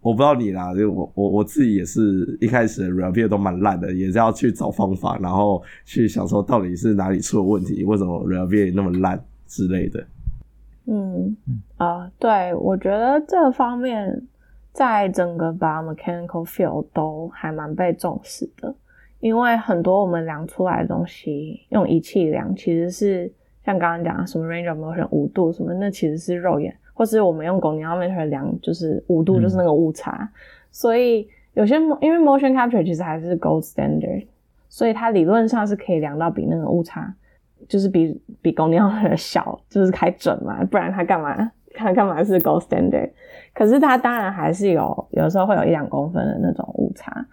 我不知道你啦，就我我我自己也是一开始 review 都蛮烂的，也是要去找方法，然后去想说到底是哪里出了问题，为什么 review 那么烂之类的。嗯啊、对，我觉得这方面在整个 biomechanical field 都还蛮被重视的，因为很多我们量出来的东西用仪器量，其实是像刚刚讲的什么 range of motion 五度什么，那其实是肉眼。或是我们用 goniometer 量，就是五度，就是那个误差。嗯、所以有些因为 motion capture 其实还是 gold standard，所以它理论上是可以量到比那个误差，就是比比 goniometer 小，就是还准嘛。不然它干嘛？它干嘛是 gold standard？可是它当然还是有，有时候会有一两公分的那种误差。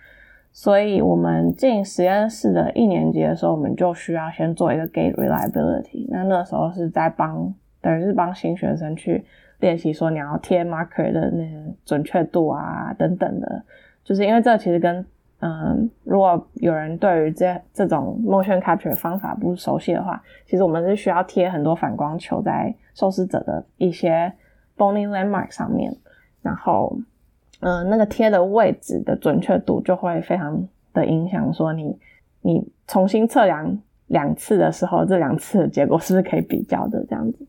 所以我们进实验室的一年级的时候，我们就需要先做一个 gate reliability。那那时候是在帮，等于是帮新学生去。练习说你要贴 marker 的那个准确度啊等等的，就是因为这其实跟嗯，如果有人对于这这种 motion capture 方法不熟悉的话，其实我们是需要贴很多反光球在受试者的一些 bony landmark 上面，然后嗯，那个贴的位置的准确度就会非常的影响，说你你重新测量两次的时候，这两次的结果是不是可以比较的这样子。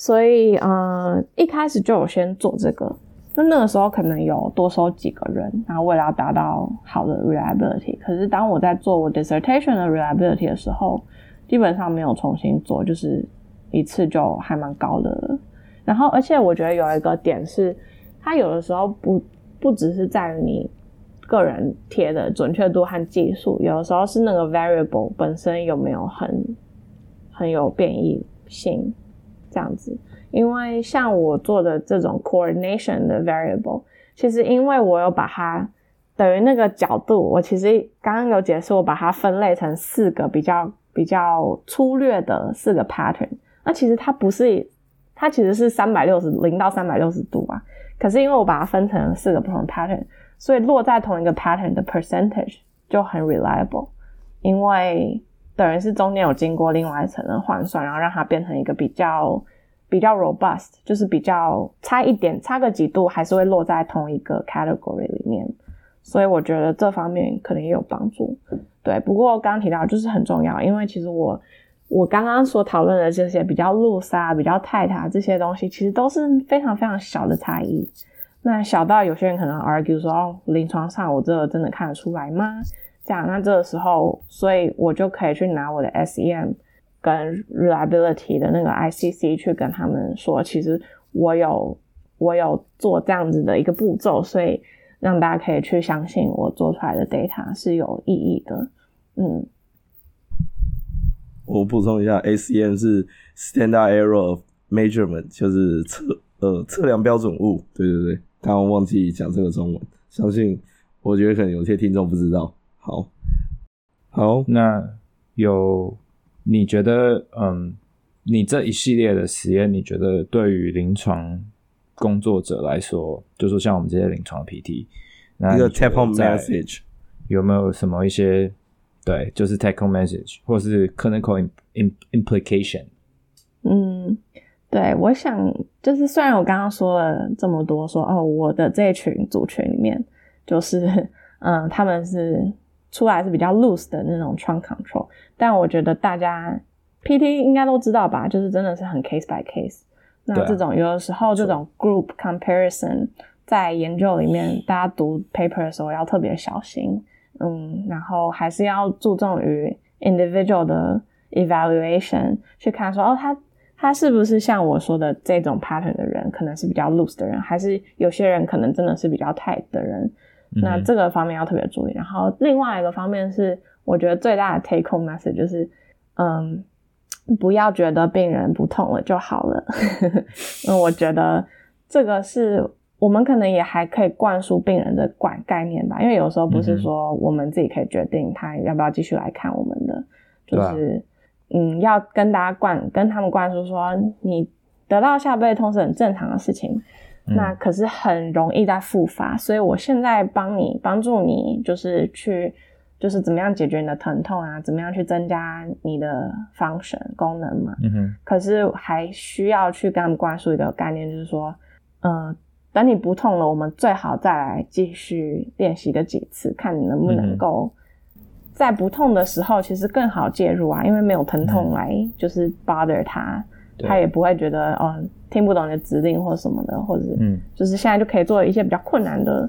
所以，嗯，一开始就有先做这个。那那个时候可能有多收几个人，然后为了要达到好的 reliability。可是当我在做我 dissertation 的 reliability 的时候，基本上没有重新做，就是一次就还蛮高的了。然后，而且我觉得有一个点是，它有的时候不不只是在于你个人贴的准确度和技术，有的时候是那个 variable 本身有没有很很有变异性。这样子，因为像我做的这种 coordination 的 variable，其实因为我有把它等于那个角度，我其实刚刚有解释，我把它分类成四个比较比较粗略的四个 pattern。那其实它不是，它其实是三百六十零到三百六十度啊。可是因为我把它分成四个不同 pattern，所以落在同一个 pattern 的 percentage 就很 reliable，因为。等于是中间有经过另外一层的换算，然后让它变成一个比较比较 robust，就是比较差一点，差个几度还是会落在同一个 category 里面。所以我觉得这方面可能也有帮助。对，不过刚提到就是很重要，因为其实我我刚刚所讨论的这些比较 loose 啊、比较泰塔这些东西，其实都是非常非常小的差异。那小到有些人可能 argue 说，哦，临床上我这个真的看得出来吗？这样，那这个时候，所以我就可以去拿我的 SEM 跟 reliability 的那个 ICC 去跟他们说，其实我有我有做这样子的一个步骤，所以让大家可以去相信我做出来的 data 是有意义的。嗯，我补充一下，SEM 是 Standard Error of Measurement，就是测呃测量标准物。对对对，刚刚忘记讲这个中文，相信我觉得可能有些听众不知道。好，好，那有你觉得，嗯，你这一系列的实验，你觉得对于临床工作者来说，就说像我们这些临床 PT，那一个 take home message 有没有什么一些对，就是 take home message 或是 clinical implication？嗯，对，我想就是虽然我刚刚说了这么多说，说哦，我的这群组群里面，就是 嗯，他们是。出来是比较 loose 的那种 trunk control，但我觉得大家 PT 应该都知道吧，就是真的是很 case by case。那这种有的时候这种 group comparison 在研究里面，大家读 paper 的时候要特别小心，嗯，然后还是要注重于 individual 的 evaluation，去看说哦，他他是不是像我说的这种 pattern 的人，可能是比较 loose 的人，还是有些人可能真的是比较 tight 的人。那这个方面要特别注意，然后另外一个方面是，我觉得最大的 take home message 就是，嗯，不要觉得病人不痛了就好了。那 我觉得这个是我们可能也还可以灌输病人的管概念吧，因为有时候不是说我们自己可以决定他要不要继续来看我们的，嗯、就是、啊、嗯，要跟大家灌跟他们灌输说，你得到下背痛是很正常的事情，嗯、那可是很容易再复发，所以我现在帮你帮助你，就是去就是怎么样解决你的疼痛啊，怎么样去增加你的 function 功能嘛，嗯哼，可是还需要去跟他们灌输一个概念，就是说，嗯、呃。等你不痛了，我们最好再来继续练习个几次，看你能不能够在不痛的时候，其实更好介入啊，因为没有疼痛来就是 bother 它，嗯、他也不会觉得哦听不懂你的指令或什么的，或者嗯，就是现在就可以做一些比较困难的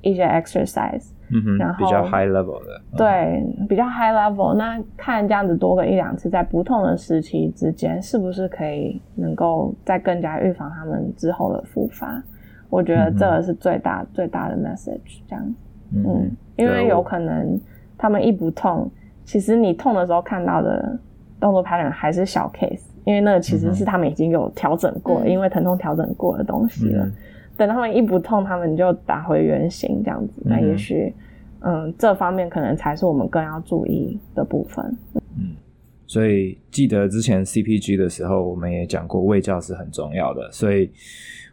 一些 exercise，嗯哼，然后比较 high level 的，对，嗯、比较 high level，那看这样子多个一两次，在不痛的时期之间，是不是可以能够再更加预防他们之后的复发？我觉得这个是最大、嗯、最大的 message，这样，嗯，嗯，因为有可能他们一不痛，其实你痛的时候看到的动作 pattern 还是小 case，因为那个其实是他们已经有调整过，嗯、因为疼痛调整过的东西了。嗯、等他们一不痛，他们就打回原形，这样子，那也许，嗯，这方面可能才是我们更要注意的部分。嗯，所以记得之前 CPG 的时候，我们也讲过，卫教是很重要的，所以。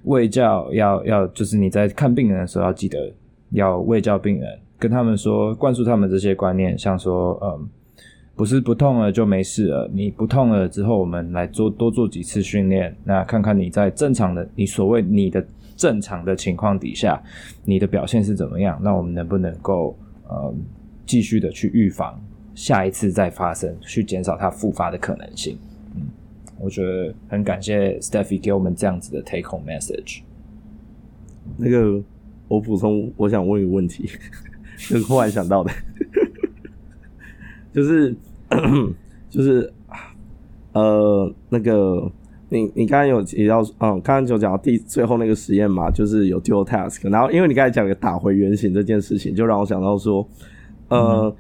卫教要要就是你在看病人的时候要记得要卫教病人，跟他们说，灌输他们这些观念，像说嗯，不是不痛了就没事了，你不痛了之后，我们来做多做几次训练，那看看你在正常的你所谓你的正常的情况底下，你的表现是怎么样，那我们能不能够呃继续的去预防下一次再发生，去减少它复发的可能性。嗯我觉得很感谢 Steffi 给我们这样子的 take home message。那个，我补充，我想问一个问题，就 是忽然想到的，就是 就是呃，那个你你刚刚有提到，嗯，刚刚就讲到第最后那个实验嘛，就是有 dual task，然后因为你刚才讲个打回原形这件事情，就让我想到说，呃，嗯、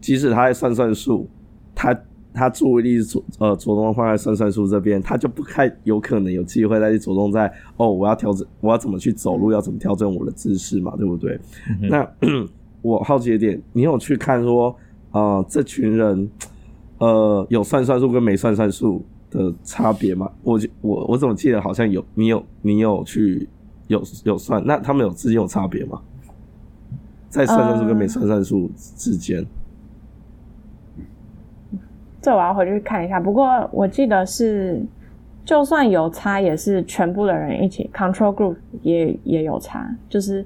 即使他在算算数，他。他注意力着呃着重放在算算术这边，他就不太有可能有机会再去着重在哦，我要调整，我要怎么去走路，要怎么调整我的姿势嘛，对不对？嗯、那 我好奇一点，你有去看说，呃，这群人呃有算算术跟没算算术的差别吗？我我我怎么记得好像有，你有你有去有有算，那他们有之间有差别吗？在算算术跟没算算术之间？呃这我要回去看一下，不过我记得是，就算有差，也是全部的人一起，control group 也也有差，就是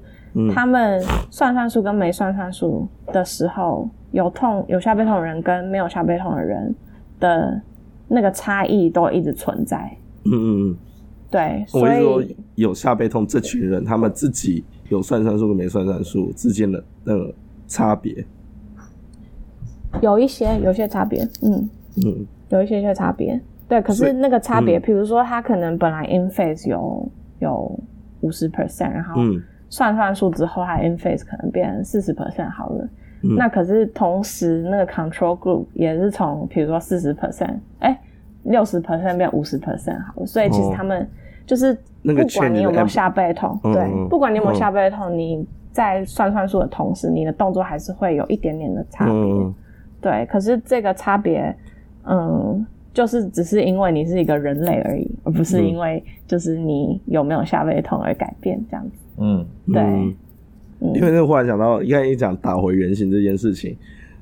他们算算术跟没算算术的时候，有痛有下背痛的人跟没有下背痛的人的那个差异都一直存在。嗯嗯嗯，对，所以说有下背痛这群人，他们自己有算算数跟没算算数之间的那个差别。有一些有一些差别，嗯嗯，有一些些差别，对。可是那个差别，比、嗯、如说他可能本来 in phase 有有五十 percent，然后算算数之后，他 in phase 可能变成四十 percent 好了。嗯、那可是同时那个 control group 也是从比如说四十 percent，哎，六十 percent 变五十 percent 好了。所以其实他们就是不管你有没有下背痛，对，嗯、不管你有没有下背痛，嗯、你在算算数的同时，你的动作还是会有一点点的差别。嗯对，可是这个差别，嗯，就是只是因为你是一个人类而已，而不是因为就是你有没有下背痛而改变这样子。嗯，对。因为那个忽然想到，应该一讲打回原形这件事情，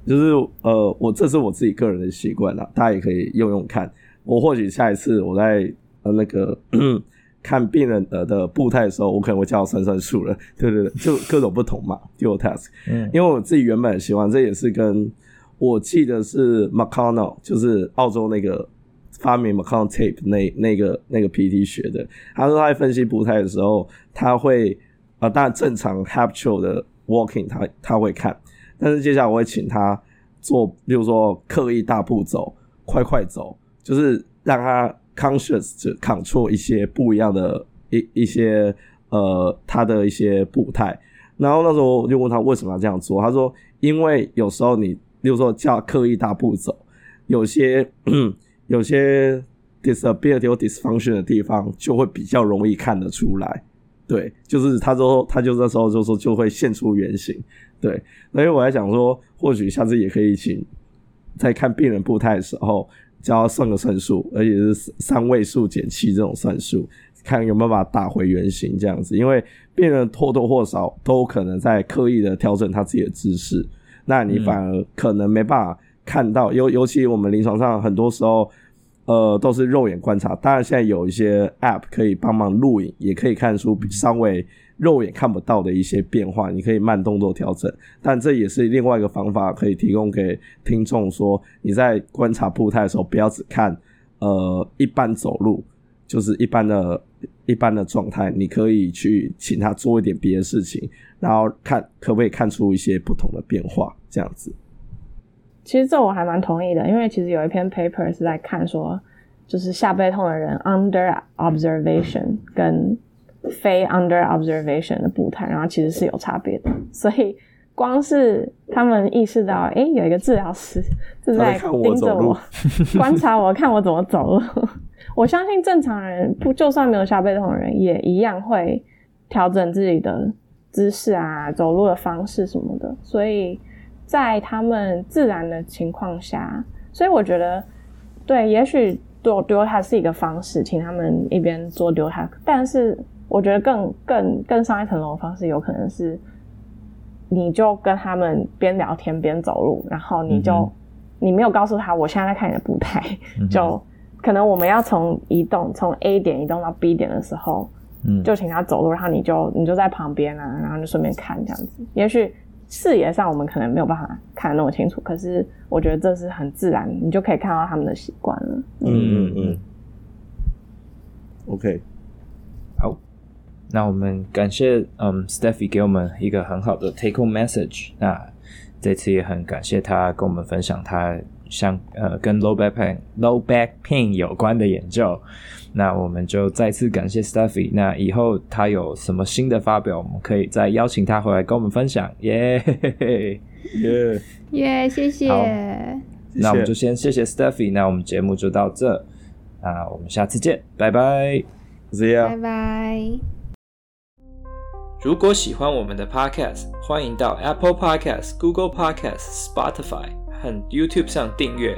就是呃，我这是我自己个人的习惯啦，大家也可以用用看。我或许下一次我在呃那个 看病人的的步态的时候，我可能会叫算算数了。对对对，就各种不同嘛，dual task。嗯，因为我自己原本喜欢，这也是跟。我记得是 McConnell，就是澳洲那个发明 McConnell Tape 那那个那个 PT 学的。他说他在分析步态的时候，他会啊、当然正常 habitual 的 walking 他他会看，但是接下来我会请他做，比如说刻意大步走、快快走，就是让他 conscious 就 control 一些不一样的一一些呃他的一些步态。然后那时候我就问他为什么要这样做，他说因为有时候你。例如说叫刻意大步走，有些有些 disability or dysfunction 的地方就会比较容易看得出来，对，就是他说他就那时候就说就会现出原形，对，所以我在想说，或许下次也可以请在看病人步态的时候，教算个算术，而且是三位数减七这种算术，看有没有办法打回原形这样子，因为病人或多或少都可能在刻意的调整他自己的姿势，那你反而可能没办法看到，尤、嗯、尤其我们临床上很多时候。呃，都是肉眼观察。当然，现在有一些 App 可以帮忙录影，也可以看出稍微肉眼看不到的一些变化。你可以慢动作调整，但这也是另外一个方法，可以提供给听众说：你在观察步态的时候，不要只看呃一般走路，就是一般的、一般的状态。你可以去请他做一点别的事情，然后看可不可以看出一些不同的变化，这样子。其实这我还蛮同意的，因为其实有一篇 paper 是在看说，就是下背痛的人 under observation 跟非 under observation 的步态，然后其实是有差别的。所以光是他们意识到，哎，有一个治疗师正在盯着我，观察我，看我怎么走路。我相信正常人不就算没有下背痛的人，也一样会调整自己的姿势啊，走路的方式什么的。所以。在他们自然的情况下，所以我觉得，对，也许丢丢它是一个方式，请他们一边做丢它。但是我觉得更更更上一层楼的方式，有可能是，你就跟他们边聊天边走路，然后你就、嗯、你没有告诉他，我现在在看你的步态，嗯、就可能我们要从移动从 A 点移动到 B 点的时候，嗯，就请他走路，然后你就你就在旁边啊，然后就顺便看这样子，也许。视野上我们可能没有办法看得那么清楚，可是我觉得这是很自然，你就可以看到他们的习惯了。嗯嗯嗯。OK，好，那我们感谢嗯 Stephy 给我们一个很好的 take home message。那这次也很感谢他跟我们分享他像呃跟 low back pain low back pain 有关的研究。那我们就再次感谢 Steffy。那以后他有什么新的发表，我们可以再邀请他回来跟我们分享。耶 耶耶！谢谢。好，那我们就先谢谢 Steffy。那我们节目就到这。那我们下次见，拜拜。See you，。拜拜。如果喜欢我们的 Podcast，欢迎到 Apple Podcast、Google Podcast、Spotify 和 YouTube 上订阅。